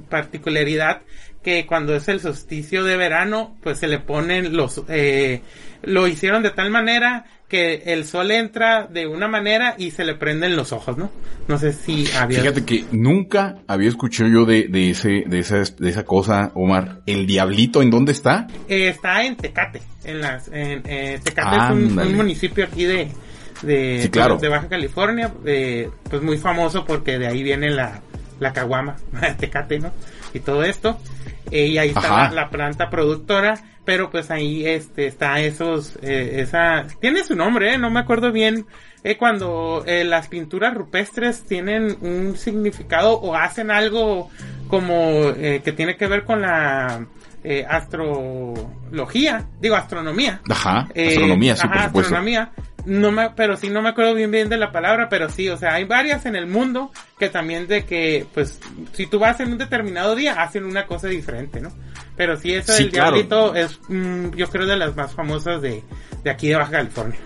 particularidad que cuando es el solsticio de verano pues se le ponen los eh, lo hicieron de tal manera que el sol entra de una manera y se le prenden los ojos, ¿no? No sé si había... Fíjate que nunca había escuchado yo de, de ese, de esa, de esa cosa, Omar. ¿El diablito en dónde está? Eh, está en Tecate, en las, en, eh, Tecate es un, municipio aquí de, de, claro. de Baja California, eh, pues muy famoso porque de ahí viene la, la caguama, <laughs> tecate, ¿no? Y todo esto. Eh, y ahí está la, planta productora, pero pues ahí este está esos, eh, esa, tiene su nombre, ¿eh? no me acuerdo bien, eh, cuando eh, las pinturas rupestres tienen un significado o hacen algo como que tiene que ver con la astrología, digo astronomía. Ajá, astronomía, sí, por supuesto. astronomía no me, pero sí no me acuerdo bien bien de la palabra, pero sí, o sea, hay varias en el mundo que también de que, pues, si tú vas en un determinado día, hacen una cosa diferente, ¿no? Pero sí, eso del diablito es, mm, yo creo, de las más famosas de, de aquí de Baja California.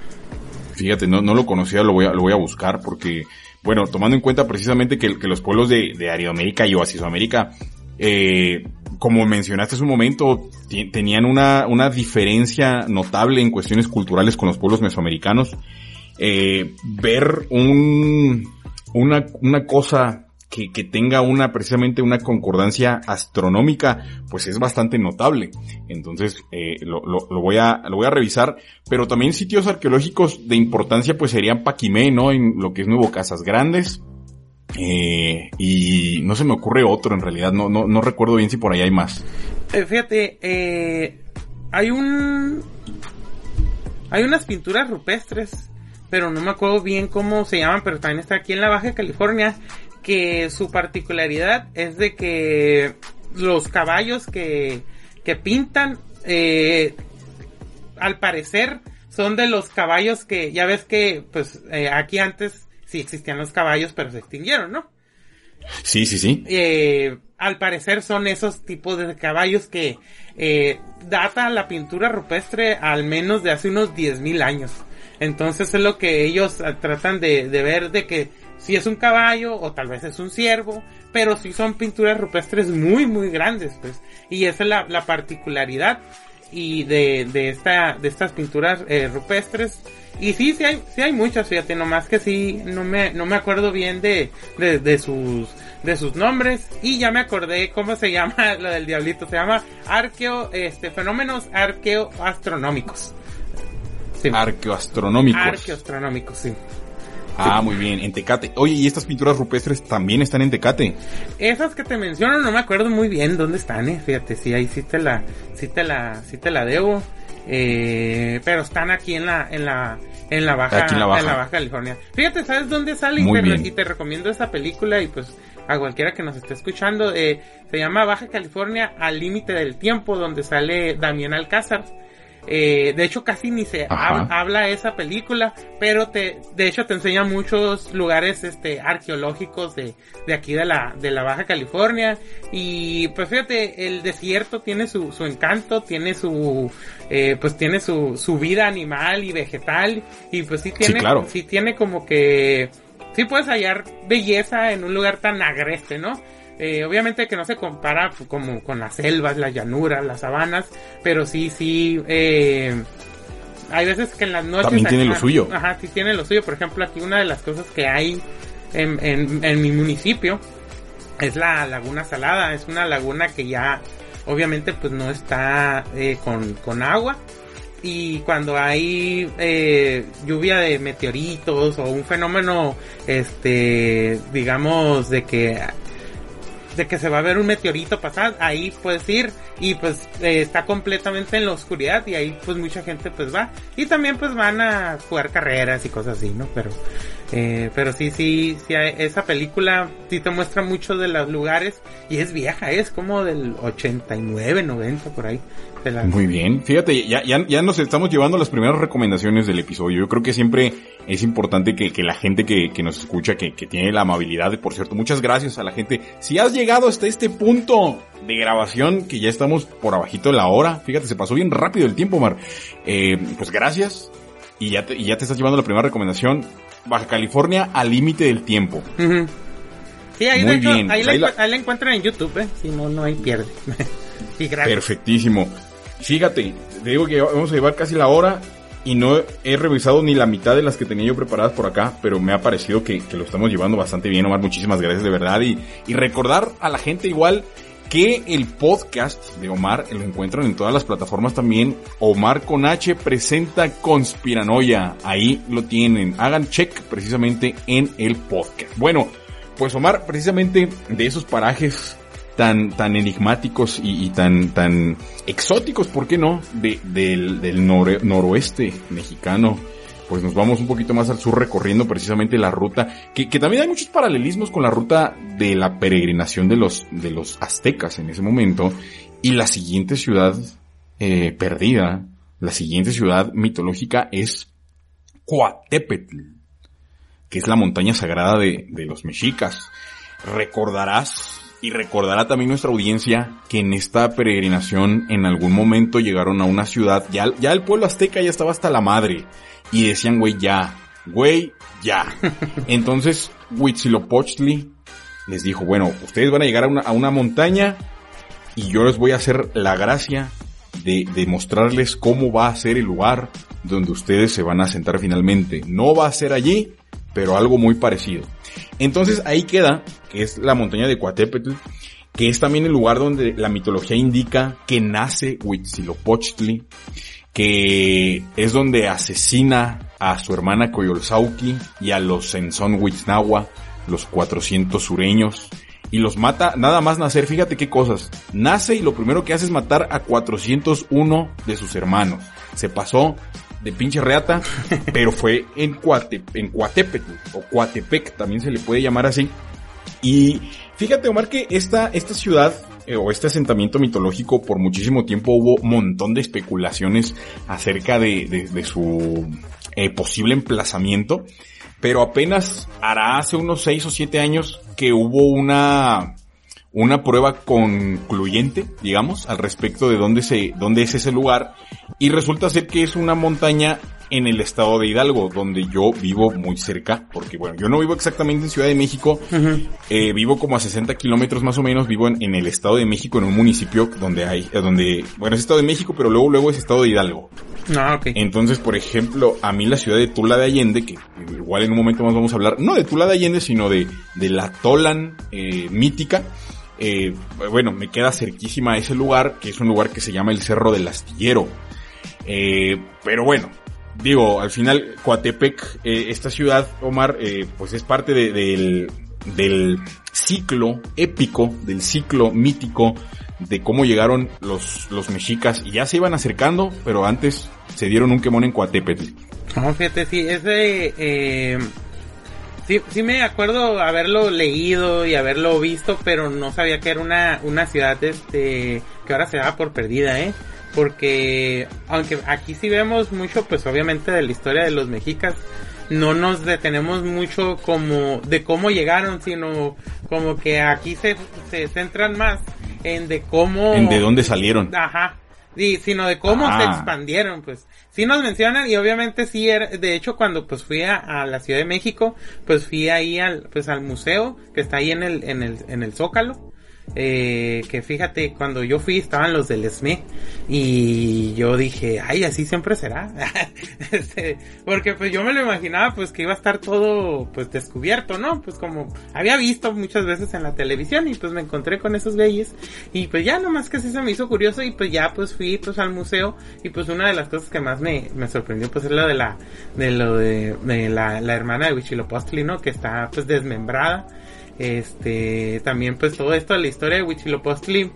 Fíjate, no, no lo conocía, lo voy a, lo voy a buscar porque, bueno, tomando en cuenta precisamente que, que los pueblos de, de Aridoamérica y Oasisoamérica, eh, como mencionaste hace un momento, tenían una, una diferencia notable en cuestiones culturales con los pueblos mesoamericanos. Eh, ver un, una, una cosa que, que, tenga una, precisamente una concordancia astronómica, pues es bastante notable. Entonces, eh, lo, lo, lo, voy a, lo voy a revisar. Pero también sitios arqueológicos de importancia, pues serían Paquimé, ¿no? En lo que es Nuevo Casas Grandes. Eh, y no se me ocurre otro en realidad, no, no, no recuerdo bien si por ahí hay más. Eh, fíjate, eh, hay un... Hay unas pinturas rupestres, pero no me acuerdo bien cómo se llaman, pero también está aquí en la Baja California, que su particularidad es de que los caballos que, que pintan, eh, al parecer, son de los caballos que, ya ves que, pues, aquí antes sí existían los caballos, pero se extinguieron, ¿no? Sí, sí, sí. Eh, al parecer son esos tipos de caballos que eh, data la pintura rupestre al menos de hace unos 10.000 años. Entonces es lo que ellos eh, tratan de, de, ver de que si es un caballo o tal vez es un ciervo, pero si son pinturas rupestres muy muy grandes, pues. Y esa es la, la particularidad y de, de esta de estas pinturas eh, rupestres y sí, sí hay, sí hay muchas, fíjate, nomás que sí, no me, no me acuerdo bien de, de, de sus, de sus nombres. Y ya me acordé cómo se <laughs> llama lo del diablito. Se llama arqueo, este, fenómenos arqueoastronómicos. Sí. Arqueoastronómicos. Arqueoastronómicos, sí. Ah, muy bien, en Tecate. Oye, ¿y estas pinturas rupestres también están en Tecate? Esas que te menciono no me acuerdo muy bien dónde están, eh. Fíjate, sí, ahí sí te la, sí te la, sí te la debo. Eh, pero están aquí en la, en la, en la baja, en la baja, en la baja California. Fíjate, ¿sabes dónde sale? Y te, y te, recomiendo esa película y pues a cualquiera que nos esté escuchando, eh, se llama Baja California al límite del tiempo, donde sale Damián Alcázar. Eh, de hecho, casi ni se ha, habla esa película, pero te, de hecho, te enseña muchos lugares, este, arqueológicos de, de aquí de la, de la Baja California. Y, pues fíjate, el desierto tiene su, su encanto, tiene su, eh, pues tiene su, su vida animal y vegetal. Y pues sí tiene, sí, claro. sí tiene como que, sí puedes hallar belleza en un lugar tan agreste, ¿no? Eh, obviamente que no se compara como con las selvas, las llanuras, las sabanas, pero sí, sí, eh, hay veces que en las noches... También tiene lo suyo. Ajá, sí tiene lo suyo. Por ejemplo, aquí una de las cosas que hay en, en, en mi municipio es la laguna salada. Es una laguna que ya, obviamente, pues no está eh, con, con agua y cuando hay eh, lluvia de meteoritos o un fenómeno este digamos de que de que se va a ver un meteorito pasar, ahí puedes ir y pues eh, está completamente en la oscuridad y ahí pues mucha gente pues va y también pues van a jugar carreras y cosas así, ¿no? Pero eh, pero sí, sí, sí, esa película sí te muestra mucho de los lugares y es vieja, es como del 89, 90 por ahí. La... Muy bien, fíjate, ya, ya, ya nos estamos llevando las primeras recomendaciones del episodio. Yo creo que siempre es importante que, que la gente que, que nos escucha, que, que tiene la amabilidad, de, por cierto, muchas gracias a la gente. Si has llegado hasta este punto de grabación, que ya estamos por abajito de la hora, fíjate, se pasó bien rápido el tiempo, Mar. Eh, pues gracias. Y ya, te, y ya te estás llevando la primera recomendación. Baja California al límite del tiempo. Uh -huh. Sí, ahí, Muy hecho, bien. ahí, Pues ahí la, la- ahí la encuentran en YouTube, ¿eh? Si no, no hay pierde. <laughs> gracias. Perfectísimo. Fíjate, te digo que vamos a llevar casi la hora y no he revisado ni la mitad de las que tenía yo preparadas por acá, pero me ha parecido que, lo estamos llevando bastante bien, Omar. Muchísimas gracias de verdad. Y, y recordar a la gente igual que el podcast de Omar lo encuentran en todas las plataformas también. Omar con H presenta Conspiranoia. Ahí lo tienen. Hagan check precisamente en el podcast. Bueno, pues Omar, precisamente de esos parajes tan, tan enigmáticos y, tan, tan exóticos, ¿por qué no? De, del, del noroeste mexicano. Pues nos vamos un poquito más al sur recorriendo precisamente la ruta, que, que también hay muchos paralelismos con la ruta de la peregrinación de los, de los aztecas en ese momento. Y la siguiente ciudad eh, perdida, la siguiente ciudad mitológica es Coatepetl, que es la montaña sagrada de, de los mexicas. Recordarás y recordará también nuestra audiencia que en esta peregrinación en algún momento llegaron a una ciudad, ya, ya el pueblo azteca ya estaba hasta la madre y decían, güey, ya, güey, ya. <laughs> Entonces, Huitzilopochtli les dijo, bueno, ustedes van a llegar a una, a una montaña y yo les voy a hacer la gracia de, de mostrarles cómo va a ser el lugar donde ustedes se van a sentar finalmente. No va a ser allí, pero algo muy parecido. Entonces ahí queda, que es la montaña de Coatepetl, que es también el lugar donde la mitología indica que nace Huitzilopochtli, que es donde asesina a su hermana Coyolzauqui y a los Senzón Huitznahua, los 400 sureños, y los mata nada más nacer, fíjate qué cosas. Nace y lo primero que hace es matar a 401 de sus hermanos. Se pasó de pinche reata, <laughs> pero fue en Cuate, en o Cuatepec, también se le puede llamar así. Y fíjate, Omar, que esta, esta ciudad, eh, o este asentamiento mitológico, por muchísimo tiempo hubo un montón de especulaciones acerca de, de, de su eh, posible emplazamiento, pero apenas hará hace unos 6 o 7 años que hubo una, una prueba concluyente, digamos, al respecto de dónde se, dónde es ese lugar. Y resulta ser que es una montaña en el estado de Hidalgo, donde yo vivo muy cerca, porque bueno, yo no vivo exactamente en Ciudad de México, eh, vivo como a 60 kilómetros más o menos, vivo en, en, el estado de México, en un municipio donde hay, eh, donde, bueno, es estado de México, pero luego, luego es estado de Hidalgo. Ah, ok. Entonces, por ejemplo, a mí la ciudad de Tula de Allende, que igual en un momento más vamos a hablar, no de Tula de Allende, sino de, de la Tolan eh, mítica, eh, bueno, me queda cerquísima ese lugar, que es un lugar que se llama el Cerro del Astillero. Eh, pero bueno, digo, al final, Coatepec, eh, esta ciudad, Omar, eh, pues es parte de, del, del ciclo épico, del ciclo mítico de cómo llegaron los, los mexicas y ya se iban acercando, pero antes se dieron un quemón en fíjate, sí, ese, sí, sí me acuerdo haberlo leído y haberlo visto, pero no sabía que era una, una ciudad, este, que ahora se daba por perdida, eh. Porque, aunque aquí sí vemos mucho, pues obviamente de la historia de los mexicas, no nos detenemos mucho como de cómo llegaron, sino como que aquí se, se centran más en de cómo... En de dónde salieron. Ajá. Sí, sino de cómo Ah. se expandieron, pues. Sí nos mencionan y obviamente sí era, de hecho cuando pues fui a, a la Ciudad de México, pues fui ahí al, pues al museo que está ahí en el, en el, en el Zócalo. Eh, que fíjate, cuando yo fui estaban los del SME y yo dije, ay, así siempre será. <laughs> Este, porque pues yo me lo imaginaba pues que iba a estar todo pues descubierto, ¿no? Pues como había visto muchas veces en la televisión y pues me encontré con esos güeyes y pues ya nomás que sí se me hizo curioso y pues ya pues fui pues al museo y pues una de las cosas que más me, me sorprendió pues es lo de la, de lo de, de la, la hermana de Huitzilopochtli, ¿no? Que está pues desmembrada. Este, también pues todo esto de la historia de Huitzilopochtli,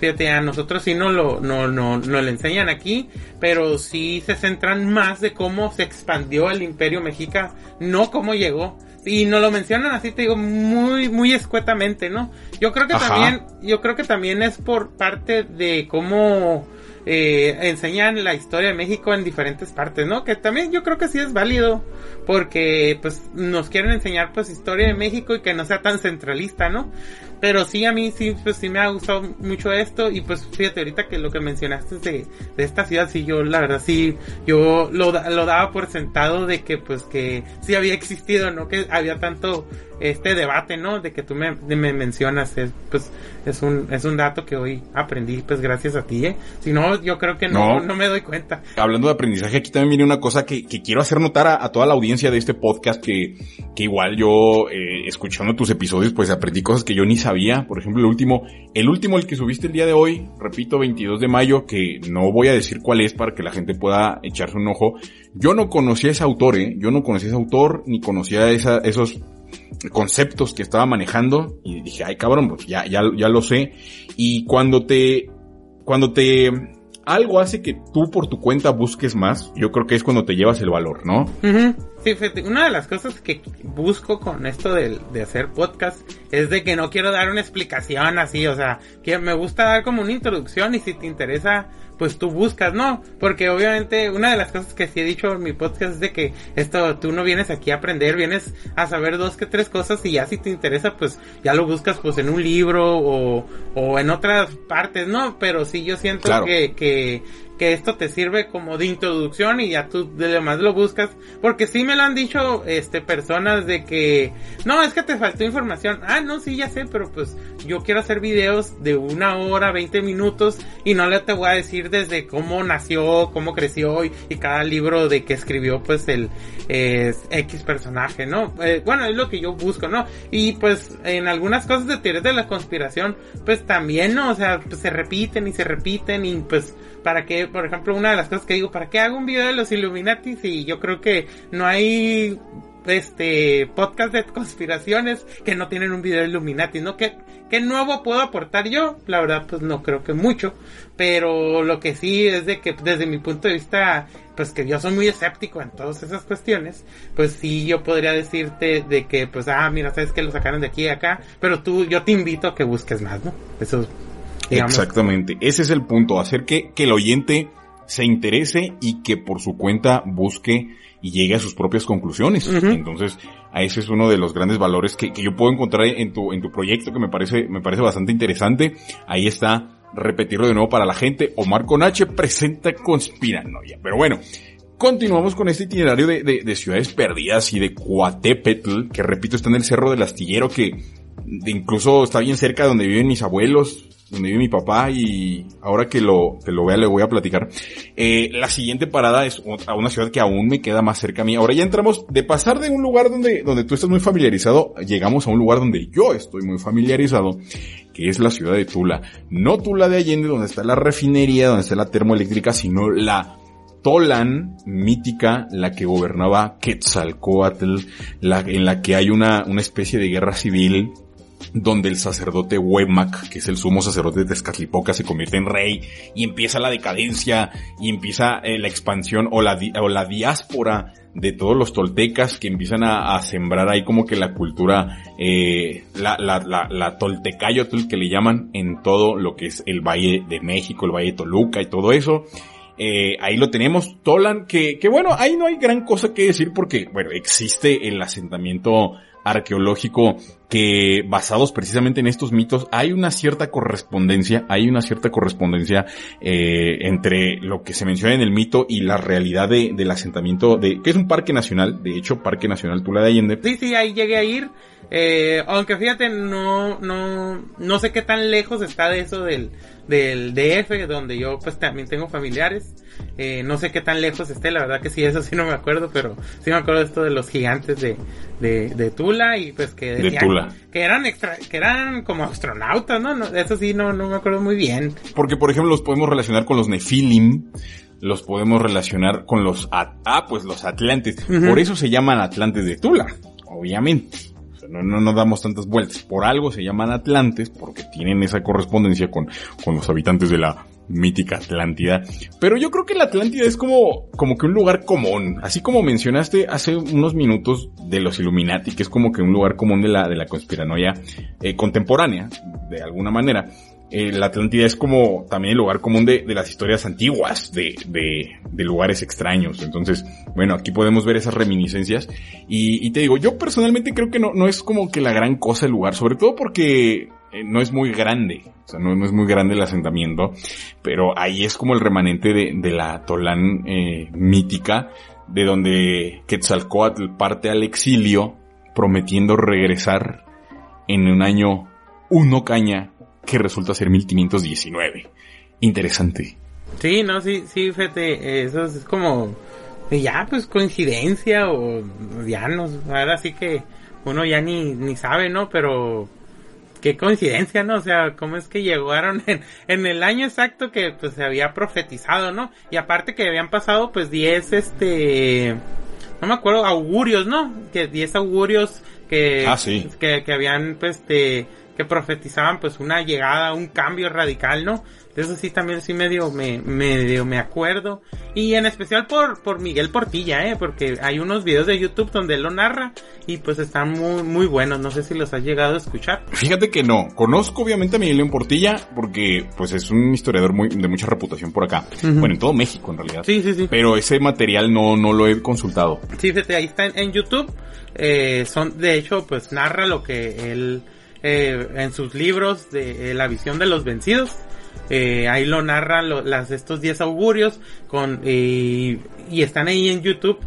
fíjate, a nosotros sí no lo, no, no, no le enseñan aquí, pero sí se centran más de cómo se expandió el imperio mexica, no cómo llegó. Y nos lo mencionan así, te digo, muy, muy escuetamente, ¿no? Yo creo que Ajá. también, yo creo que también es por parte de cómo eh, enseñan la historia de México en diferentes partes, ¿no? Que también yo creo que sí es válido, porque pues nos quieren enseñar pues historia de México y que no sea tan centralista, ¿no? Pero sí, a mí sí, pues sí me ha gustado mucho esto y pues fíjate ahorita que lo que mencionaste de, de esta ciudad, sí, yo la verdad sí, yo lo, lo daba por sentado de que pues que sí había existido, ¿no? Que había tanto este debate, ¿no? De que tú me, me mencionas, es, pues es un, es un dato que hoy aprendí pues gracias a ti, ¿eh? Si no, yo creo que no, No. no me doy cuenta. Hablando de aprendizaje, aquí también viene una cosa que, que quiero hacer notar a, a toda la audiencia de este podcast que, que igual yo, eh, escuchando tus episodios, pues aprendí cosas que yo ni sabía. Por ejemplo, el último, el último, el que subiste el día de hoy, repito, 22 de mayo, que no voy a decir cuál es para que la gente pueda echarse un ojo. Yo no conocía a ese autor, eh. Yo no conocía ese autor, ni conocía esos conceptos que estaba manejando. Y dije, ay cabrón, pues ya, ya, ya lo sé. Y cuando te, cuando te, algo hace que tú por tu cuenta busques más, yo creo que es cuando te llevas el valor, ¿no? Ujú. Sí, una de las cosas que busco con esto de, de hacer podcast es de que no quiero dar una explicación así, o sea, que me gusta dar como una introducción y si te interesa pues tú buscas, ¿no? Porque obviamente una de las cosas que sí he dicho en mi podcast es de que esto, tú no vienes aquí a aprender, vienes a saber dos que tres cosas y ya si te interesa, pues ya lo buscas pues en un libro o, o en otras partes, ¿no? Pero sí yo siento que, que, que esto te sirve como de introducción y ya tú de demás lo buscas. Porque sí me lo han dicho, este, personas de que, no, es que te faltó información. Ah, no, sí, ya sé, pero pues yo quiero hacer videos de una hora, 20 minutos y no le te voy a decir desde cómo nació, cómo creció y, cada libro de que escribió pues el X personaje, ¿no? Eh, bueno, es lo que yo busco, ¿no? Y pues en algunas cosas de teorías de la conspiración, pues también, ¿no? O sea, pues se repiten y se repiten y pues para que, por ejemplo, una de las cosas que digo, ¿para qué hago un video de los Illuminati? Y yo creo que no hay este podcast de conspiraciones que no tienen un video de Illuminati, ¿no? ¿Qué, ¿Qué nuevo puedo aportar yo? La verdad, pues no creo que mucho. Pero lo que sí es de que desde mi punto de vista, pues que yo soy muy escéptico en todas esas cuestiones, pues sí yo podría decirte de que, pues, ah, mira, sabes que lo sacaron de aquí y acá, pero tú, yo te invito a que busques más, ¿no? Eso Exactamente. Ese es el punto, hacer que, que el oyente se interese y que por su cuenta busque y llegue a sus propias conclusiones. Entonces, a ese es uno de los grandes valores que, que, yo puedo encontrar en tu, en tu proyecto que me parece, me parece bastante interesante. Ahí está, repetirlo de nuevo para la gente. Omar Conache presenta Conspiranoia. Pero bueno, continuamos con este itinerario de, de, de ciudades perdidas y de Coatepetl, que repito está en el Cerro del Astillero, que incluso está bien cerca de donde viven mis abuelos, donde vive mi papá y ahora que lo, que lo vea le voy a platicar. Eh, la siguiente parada es a una ciudad que aún me queda más cerca a mí. Ahora ya entramos, de pasar de un lugar donde, donde tú estás muy familiarizado, llegamos a un lugar donde yo estoy muy familiarizado, que es la ciudad de Tula. No Tula de Allende, donde está la refinería, donde está la termoeléctrica, sino la Tolan mítica, la que gobernaba Quetzalcoatl, en la que hay una, una especie de guerra civil donde el sacerdote Huemac, que es el sumo sacerdote de Tezcatlipoca, se convierte en rey y empieza la decadencia y empieza eh, la expansión o la, o la diáspora de todos los toltecas que empiezan a, sembrar ahí como que la cultura, eh, la, la, la, la toltecayotl que le llaman en todo lo que es el Valle de México, el Valle de Toluca y todo eso. Eh, ahí lo tenemos, Tolan, que, que bueno, ahí no hay gran cosa que decir porque, bueno, existe el asentamiento arqueológico que basados precisamente en estos mitos hay una cierta correspondencia, hay una cierta correspondencia eh, entre lo que se menciona en el mito y la realidad de, del asentamiento de, que es un parque nacional, de hecho Parque Nacional Tula de Allende. Sí, sí, ahí llegué a ir, eh, aunque fíjate, no, no, no sé qué tan lejos está de eso del, del DF, donde yo pues también tengo familiares. Eh, no sé qué tan lejos esté, la verdad que sí, eso sí no me acuerdo, pero sí me acuerdo de esto de los gigantes de, de, Tula y pues que decían que eran extra, que eran como astronautas, ¿no? no eso sí no, no me acuerdo muy bien. Porque por ejemplo los podemos relacionar con los Nefilim, los podemos relacionar con los, ah, pues los Atlantes. Por eso se llaman Atlantes de Tula, obviamente no, no, no damos tantas vueltas. Por algo se llaman Atlantes, porque tienen esa correspondencia con, con los habitantes de la mítica Atlántida. Pero yo creo que la Atlántida es como, como que un lugar común. Así como mencionaste hace unos minutos de los Illuminati, que es como que un lugar común de la, de la conspiranoia eh, contemporánea, de alguna manera. La Atlántida es como también el lugar común de, de las historias antiguas, de, de, lugares extraños. Entonces, bueno, aquí podemos ver esas reminiscencias. Y, y te digo, yo personalmente creo que no, no es como que la gran cosa el lugar, sobre todo porque eh, no es muy grande, o sea, no, no, es muy grande el asentamiento, pero ahí es como el remanente de, de la Tolán eh, mítica, de donde Quetzalcoatl parte al exilio, prometiendo regresar en un año uno caña que resulta ser 1519. Interesante. Sí, no, sí, sí, fíjate, eso es como, ya, pues coincidencia o ya no, ahora sí que uno ya ni, ni sabe, ¿no? Pero qué coincidencia, ¿no? O sea, cómo es que llegaron en, en el año exacto que pues se había profetizado, ¿no? Y aparte que habían pasado pues 10, este, no me acuerdo, augurios, ¿no? Que 10 augurios que, ah, sí. que, que habían pues este que profetizaban pues una llegada, un cambio radical, ¿no? De eso sí también sí medio me, medio me acuerdo. Y en especial por, por Miguel Portilla, eh, porque hay unos videos de YouTube donde él lo narra y pues están muy, muy buenos. No sé si los has llegado a escuchar. Fíjate que no. Conozco obviamente a Miguel León Portilla porque pues es un historiador muy, de mucha reputación por acá. Bueno, en todo México en realidad. Sí, sí, sí. Pero ese material no, no lo he consultado. Sí, fíjate, ahí está en, en YouTube. Eh, son, de hecho, pues narra lo que él, eh, en sus libros de eh, la visión de los vencidos. Eh, ahí lo narra lo, las, estos 10 augurios con, y están ahí en YouTube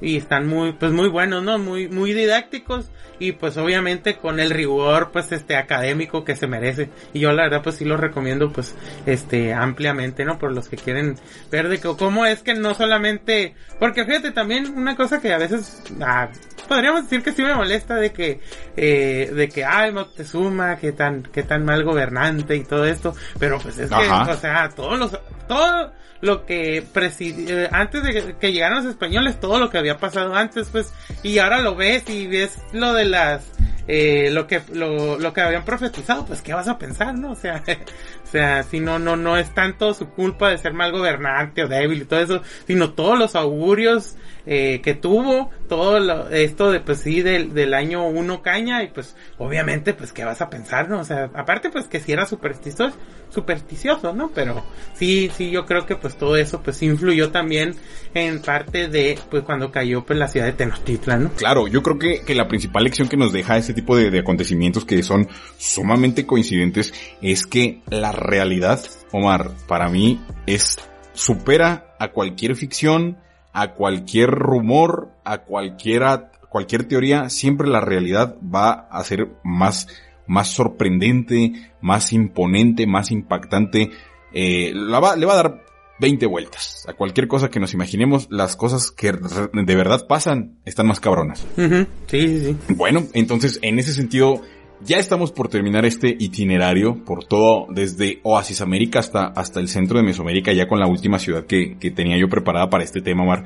y están muy, pues muy buenos, ¿no? Muy, muy didácticos y pues obviamente con el rigor, pues este académico que se merece. Y yo la verdad pues sí lo recomiendo pues este ampliamente, ¿no? Por los que quieren ver de cómo es que no solamente, porque fíjate también una cosa que a veces, ah, podríamos decir que sí me molesta de que, eh, de que, ay, Moctezuma, que tan, que tan mal gobernante y todo esto, pero pues es que, o sea, todos los, todo lo que presidió, antes de que llegaran los españoles, todo lo que había pasado antes, pues, y ahora lo ves y ves lo de las, eh, lo que, lo, lo que habían profetizado, pues, ¿qué vas a pensar, no? O sea, <laughs> o sea, si no, no, no es tanto su culpa de ser mal gobernante o débil y todo eso, sino todos los augurios, eh, que tuvo, todo lo, esto de, pues sí, del, del año 1 caña, y pues, obviamente, pues, ¿qué vas a pensar, no? O sea, aparte, pues, que si era supersticioso, supersticioso, ¿no? Pero sí, sí, yo creo que pues todo eso pues influyó también en parte de pues cuando cayó pues la ciudad de Tenochtitlan, ¿no? Claro, yo creo que, que la principal lección que nos deja este tipo de, de acontecimientos que son sumamente coincidentes es que la realidad, Omar, para mí es supera a cualquier ficción, a cualquier rumor, a cualquiera, cualquier teoría, siempre la realidad va a ser más más sorprendente, más imponente, más impactante. Eh, la va, le va a dar 20 vueltas. A cualquier cosa que nos imaginemos, las cosas que de verdad pasan están más cabronas. sí, sí, sí. Bueno, entonces en ese sentido, ya estamos por terminar este itinerario por todo, desde Oasis América hasta, hasta el centro de Mesoamérica, ya con la última ciudad que, tenía yo preparada para este tema, Mar.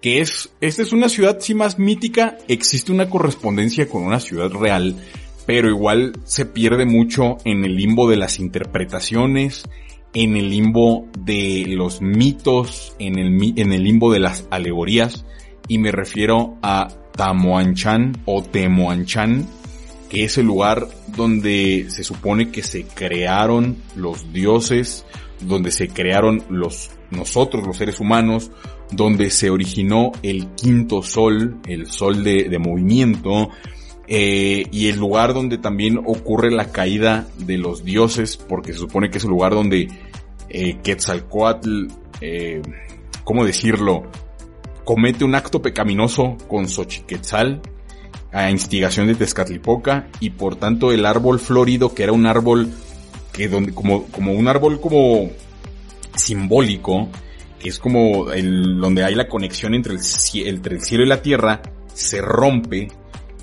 Que es, esta es una ciudad sí más mítica, existe una correspondencia con una ciudad real, pero igual se pierde mucho en el limbo de las interpretaciones, en el limbo de los mitos, en el, en el limbo de las alegorías, y me refiero a Tamoanchan o Temoanchan, que es el lugar donde se supone que se crearon los dioses, donde se crearon los nosotros, los seres humanos, donde se originó el quinto sol, el sol de, movimiento, eh, y el lugar donde también ocurre la caída de los dioses, porque se supone que es el lugar donde eh, Quetzalcoatl, eh, ¿cómo decirlo? Comete un acto pecaminoso con Xochiquetzal a instigación de Tezcatlipoca y por tanto el árbol florido, que era un árbol que donde, como, como un árbol como simbólico, que es como el, donde hay la conexión entre el, entre el cielo y la tierra, se rompe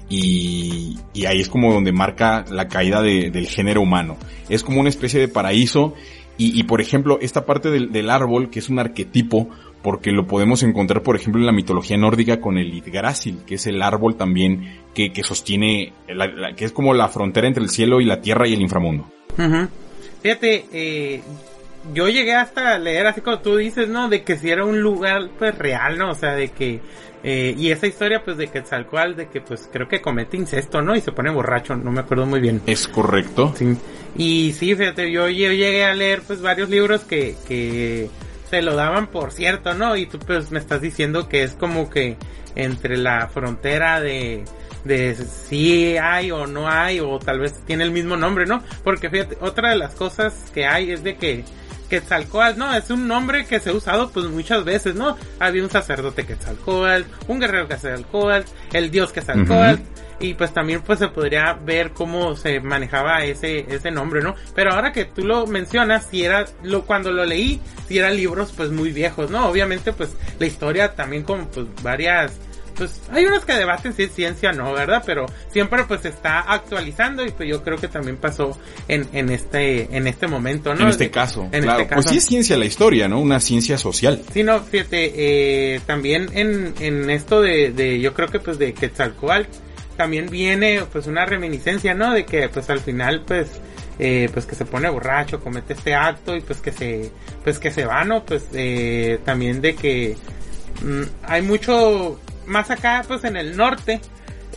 y, y, ahí es como donde marca la caída de, del género humano. Es como una especie de paraíso y, y por ejemplo esta parte del, del, árbol que es un arquetipo porque lo podemos encontrar por ejemplo en la mitología nórdica con el Yggdrasil que es el árbol también que, que sostiene, la, la, que es como la frontera entre el cielo y la tierra y el inframundo. Uh -huh. Fíjate, eh, yo llegué hasta leer así como tú dices, ¿no? De que si era un lugar pues real, ¿no? O sea, de que eh, y esa historia, pues, de Quetzalcoatl, de que, pues, creo que comete incesto, ¿no? Y se pone borracho, no me acuerdo muy bien. Es correcto. Sí. Y sí, fíjate, yo, yo llegué a leer, pues, varios libros que, que se lo daban por cierto, ¿no? Y tú, pues, me estás diciendo que es como que entre la frontera de, de si hay o no hay, o tal vez tiene el mismo nombre, ¿no? Porque fíjate, otra de las cosas que hay es de que Quetzalcoatl, ¿no? Es un nombre que se ha usado pues muchas veces, ¿no? Había un sacerdote Quetzalcoatl, un guerrero Quetzalcoatl, el dios Quetzalcoatl, uh -huh. y pues también pues se podría ver cómo se manejaba ese, ese nombre, ¿no? Pero ahora que tú lo mencionas, si era, lo, cuando lo leí, si eran libros pues muy viejos, ¿no? Obviamente pues la historia también con pues varias pues hay unos que debaten si es ciencia o no, ¿verdad? Pero siempre pues se está actualizando y pues yo creo que también pasó en, en este en este momento, ¿no? En este caso, en claro. Este caso. Pues sí es ciencia la historia, ¿no? Una ciencia social. Sí, no, fíjate, eh, también en, en esto de, de, yo creo que pues de Quetzalcoatl, también viene pues una reminiscencia, ¿no? De que pues al final pues eh, pues que se pone borracho, comete este acto y pues que se pues que se va, ¿no? Pues eh, también de que mm, hay mucho más acá pues en el norte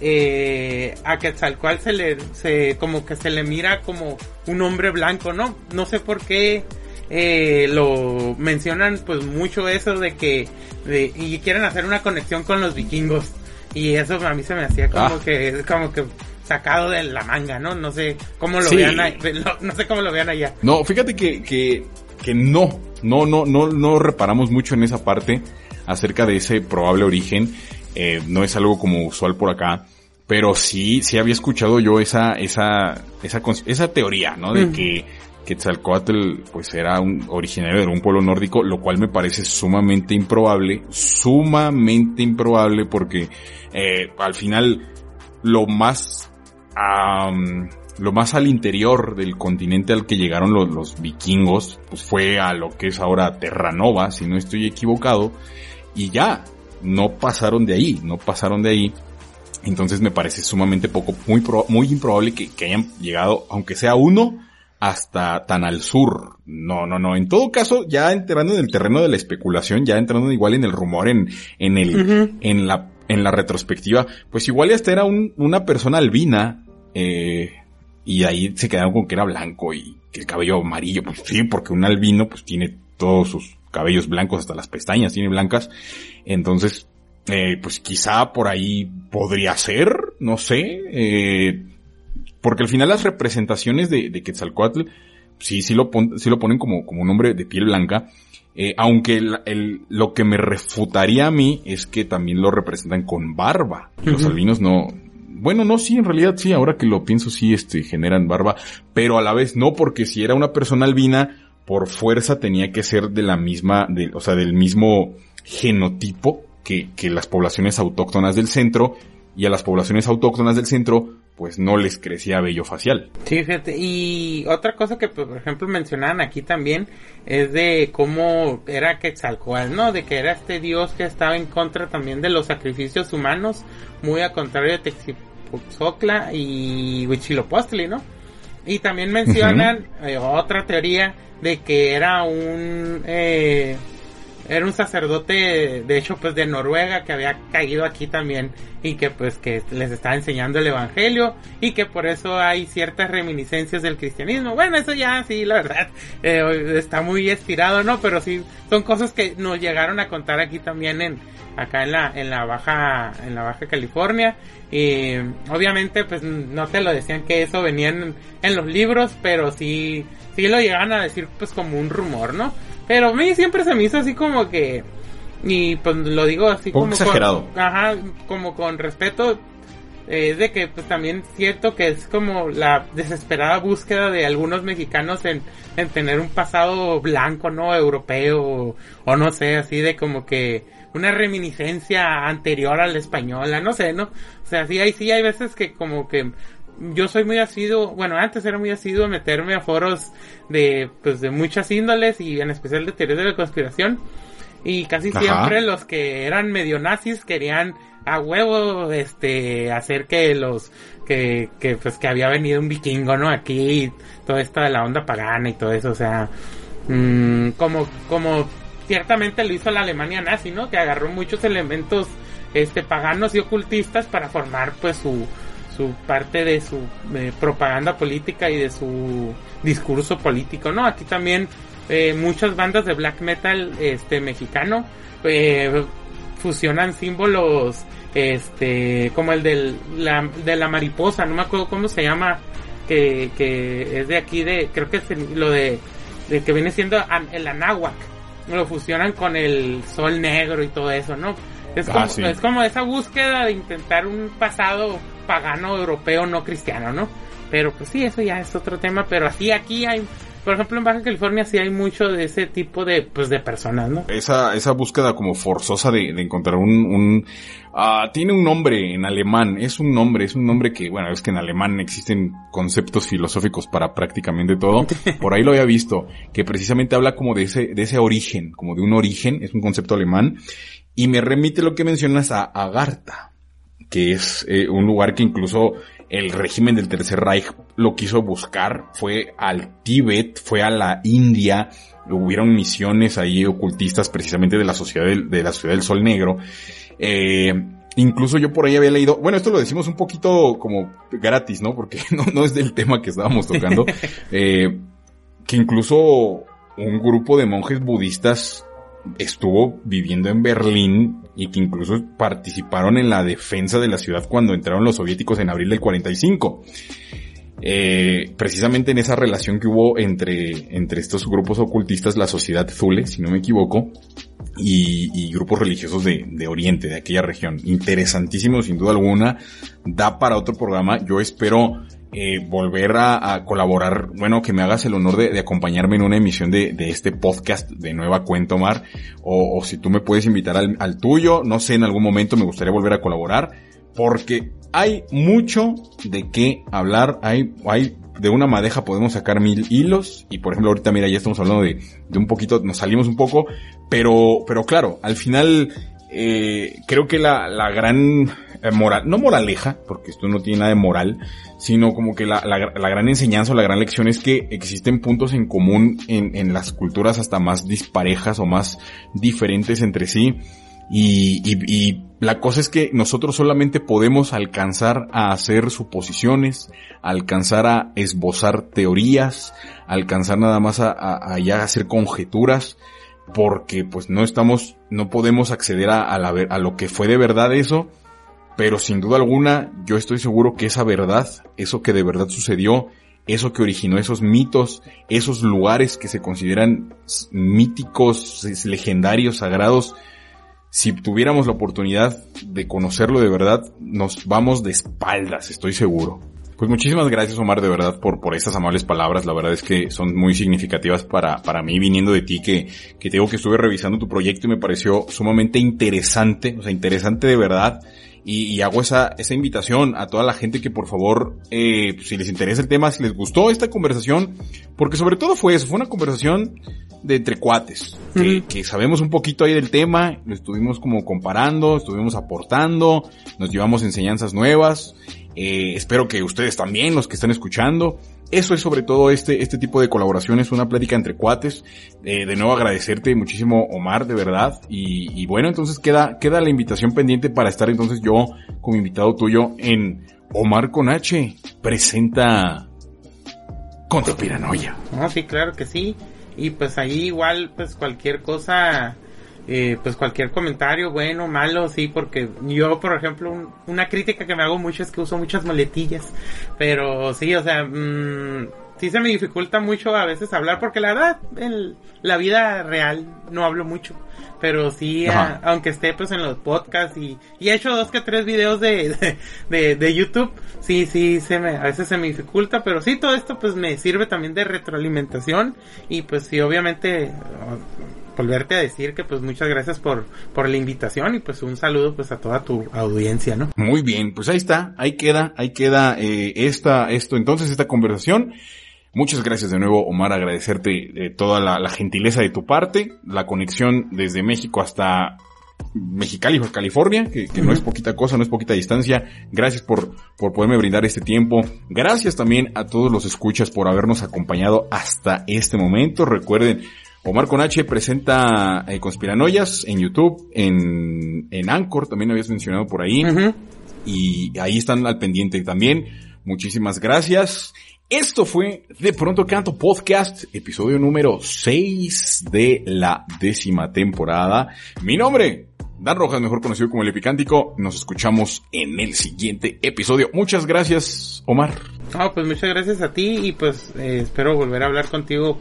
eh, a Quetzalcoatl se le se como que se le mira como un hombre blanco, ¿no? No sé por qué eh, lo mencionan pues mucho eso de que de, y quieren hacer una conexión con los vikingos y eso a mí se me hacía como Ah. que como que sacado de la manga, ¿no? No sé cómo lo Sí. vean ahí- <laughs> no, no sé cómo lo vean allá. No, fíjate que, que, que no, no, no, no, no reparamos mucho en esa parte acerca de ese probable origen. Eh, no es algo como usual por acá, pero sí, sí había escuchado yo esa, esa, esa, esa teoría, ¿no? De que Quetzalcoatl, pues era un originario de un pueblo nórdico, lo cual me parece sumamente improbable, sumamente improbable porque, eh, al final, lo más lo más al interior del continente al que llegaron los, los vikingos, pues fue a lo que es ahora Terranova, si no estoy equivocado, y ya, no pasaron de ahí, no pasaron de ahí. Entonces me parece sumamente poco, muy, pro- muy improbable que, que hayan llegado, aunque sea uno, hasta tan al sur. No, no, no. En todo caso, ya entrando en el terreno de la especulación, ya entrando igual en el rumor, en, en el, en la, en la retrospectiva, pues igual hasta era un- una persona albina, eh, y ahí se quedaron con que era blanco y que el cabello amarillo, pues sí, porque un albino pues tiene todos sus cabellos blancos, hasta las pestañas tiene blancas, entonces, eh, pues quizá por ahí podría ser, no sé, eh, porque al final las representaciones de, de Quetzalcoatl, sí, sí lo, pon- sí lo ponen como, como un hombre de piel blanca, eh, aunque el, el- lo que me refutaría a mí es que también lo representan con barba. Los albinos no, bueno, no, sí, en realidad sí, ahora que lo pienso sí, este, generan barba, pero a la vez no, porque si era una persona albina, por fuerza tenía que ser de la misma, de, o sea, del mismo genotipo que, que las poblaciones autóctonas del centro, y a las poblaciones autóctonas del centro, pues no les crecía vello facial. Sí, fíjate. Y otra cosa que, por ejemplo, mencionaban aquí también es de cómo era Quetzalcoatl, ¿no? De que era este dios que estaba en contra también de los sacrificios humanos, muy a contrario de Texipoxocla y Huitzilopochtli, ¿no? Y también mencionan eh, otra teoría de que era un eh, era un sacerdote de hecho pues de Noruega que había caído aquí también y que pues que les estaba enseñando el evangelio y que por eso hay ciertas reminiscencias del cristianismo. Bueno eso ya sí la verdad eh, está muy estirado no pero sí son cosas que nos llegaron a contar aquí también en acá en la en la baja en la baja California. Y obviamente pues no te lo decían que eso venía en, en los libros pero sí sí lo llegaban a decir pues como un rumor no pero a mí siempre se me hizo así como que y pues lo digo así como exagerado. con, ajá como con respeto eh, es de que pues también cierto que es como la desesperada búsqueda de algunos mexicanos en, en tener un pasado blanco, ¿no? Europeo o, o no sé, así de como que una reminiscencia anterior a la española, no sé, ¿no? O sea, sí hay, sí hay veces que como que yo soy muy asiduo, bueno, antes era muy asiduo a meterme a foros de, pues, de muchas índoles y en especial de teorías de la conspiración. Y casi Ajá. siempre los que eran medio nazis querían a huevo, este, hacer que los, que, que, pues, que había venido un vikingo, ¿no? Aquí, y toda esta de la onda pagana y todo eso, o sea, mm, como, como ciertamente lo hizo la Alemania nazi, ¿no? Que agarró muchos elementos, este, paganos y ocultistas para formar, pues, su, su parte de su eh, propaganda política y de su discurso político, ¿no? Aquí también eh, muchas bandas de black metal este mexicano eh, fusionan símbolos este como el del, la, de la mariposa, no me acuerdo cómo se llama que, que es de aquí de creo que es el- lo de, de que viene siendo an- el anáhuac lo fusionan con el sol negro y todo eso, ¿no? Es Ah, como, sí. es como esa búsqueda de intentar un pasado pagano europeo no cristiano, ¿no? Pero pues sí, eso ya es otro tema, pero así aquí hay, por ejemplo en Baja California sí hay mucho de ese tipo de, pues de personas, ¿no? Esa, esa búsqueda como forzosa de, de encontrar un, un ah, tiene un nombre en alemán, es un nombre, es un nombre que, bueno, es que en alemán existen conceptos filosóficos para prácticamente todo. <laughs> Por ahí lo había visto, que precisamente habla como de ese, de ese origen, como de un origen, es un concepto alemán, y me remite lo que mencionas a Agartha, que es eh, un lugar que incluso el régimen del Tercer Reich lo quiso buscar, fue al Tíbet, fue a la India, hubieron misiones ahí ocultistas precisamente de la sociedad del, de la ciudad del Sol Negro. Eh, incluso yo por ahí había leído, bueno, esto lo decimos un poquito como gratis, ¿no? Porque <laughs> no, no es del tema que estábamos tocando, <laughs> eh, que incluso un grupo de monjes budistas estuvo viviendo en Berlín y que incluso participaron en la defensa de la ciudad cuando entraron los soviéticos en abril del 45. Eh, precisamente en esa relación que hubo entre, entre estos grupos ocultistas, la sociedad Zule, si no me equivoco, y, grupos religiosos de, de, Oriente, de aquella región. Interesantísimo, sin duda alguna. Da para otro programa. Yo espero eh, volver a, colaborar, bueno, que me hagas el honor de, acompañarme en una emisión de, este podcast de Nueva Cuento Mar, o, si tú me puedes invitar al, al tuyo, no sé, en algún momento me gustaría volver a colaborar, porque hay mucho de qué hablar, hay, hay de una madeja podemos sacar mil hilos y por ejemplo ahorita mira ya estamos hablando de, de un poquito, nos salimos un poco, pero, pero claro, al final eh, creo que la, la gran eh, moral, no moraleja, porque esto no tiene nada de moral, sino como que la, la, gran enseñanza o la gran lección es que existen puntos en común en, en las culturas hasta más disparejas o más diferentes entre sí. Y, la cosa es que nosotros solamente podemos alcanzar a hacer suposiciones, alcanzar a esbozar teorías, alcanzar nada más a ya hacer conjeturas, porque pues no estamos, no podemos acceder a, a, lo que fue de verdad eso, pero sin duda alguna yo estoy seguro que esa verdad, eso que de verdad sucedió, eso que originó esos mitos, esos lugares que se consideran míticos, legendarios, sagrados, si tuviéramos la oportunidad de conocerlo de verdad, nos vamos de espaldas, estoy seguro. Pues muchísimas gracias Omar de verdad por, por estas amables palabras, la verdad es que son muy significativas para, para mí viniendo de ti que, que tengo que estuve revisando tu proyecto y me pareció sumamente interesante, o sea, interesante de verdad. Y, hago esa, esa invitación a toda la gente que por favor, eh, si les interesa el tema, si les gustó esta conversación, porque sobre todo fue eso, fue una conversación de entre cuates, que, que, sabemos un poquito ahí del tema, lo estuvimos como comparando, estuvimos aportando, nos llevamos enseñanzas nuevas, eh, espero que ustedes también, los que están escuchando, eso es sobre todo este, este tipo de colaboraciones, una plática entre cuates. Eh, de nuevo agradecerte muchísimo, Omar, de verdad. Y, bueno, entonces queda, queda la invitación pendiente para estar entonces yo como invitado tuyo en Omar con H. Presenta Contra Piranoia. No, sí, claro que sí. Y pues ahí igual, pues cualquier cosa eh, pues cualquier comentario, bueno, malo, sí, porque yo, por ejemplo, una crítica que me hago mucho es que uso muchas moletillas, pero sí, o sea, mmm, sí se me dificulta mucho a veces hablar, porque la verdad, en la vida real no hablo mucho, pero sí, aunque esté pues en los podcasts y, y he hecho dos que tres videos <laughs> de, de, de, YouTube, sí, sí, se me, a veces se me dificulta, pero sí, todo esto pues me sirve también de retroalimentación y pues sí, obviamente volverte a decir que pues muchas gracias por, por la invitación y pues un saludo pues a toda tu audiencia, ¿no? Muy bien, pues ahí está, ahí queda, ahí queda eh, esta, esto entonces, esta conversación. Muchas gracias de nuevo, Omar, agradecerte eh, toda la, gentileza de tu parte, la conexión desde México hasta Mexicali, California, que, que no es poquita cosa, no es poquita distancia. Gracias por, por poderme brindar este tiempo. Gracias también a todos los escuchas por habernos acompañado hasta este momento. Recuerden, Omar con H presenta eh, Conspiranoias en YouTube, en, en Anchor, también habías mencionado por ahí. Y ahí están al pendiente también. Muchísimas gracias. Esto fue De Pronto Canto Podcast, episodio número 6 de la décima temporada. Mi nombre, Dan Rojas, mejor conocido como el Epicántico. Nos escuchamos en el siguiente episodio. Muchas gracias, Omar. Ah, pues muchas gracias a ti y pues eh, espero volver a hablar contigo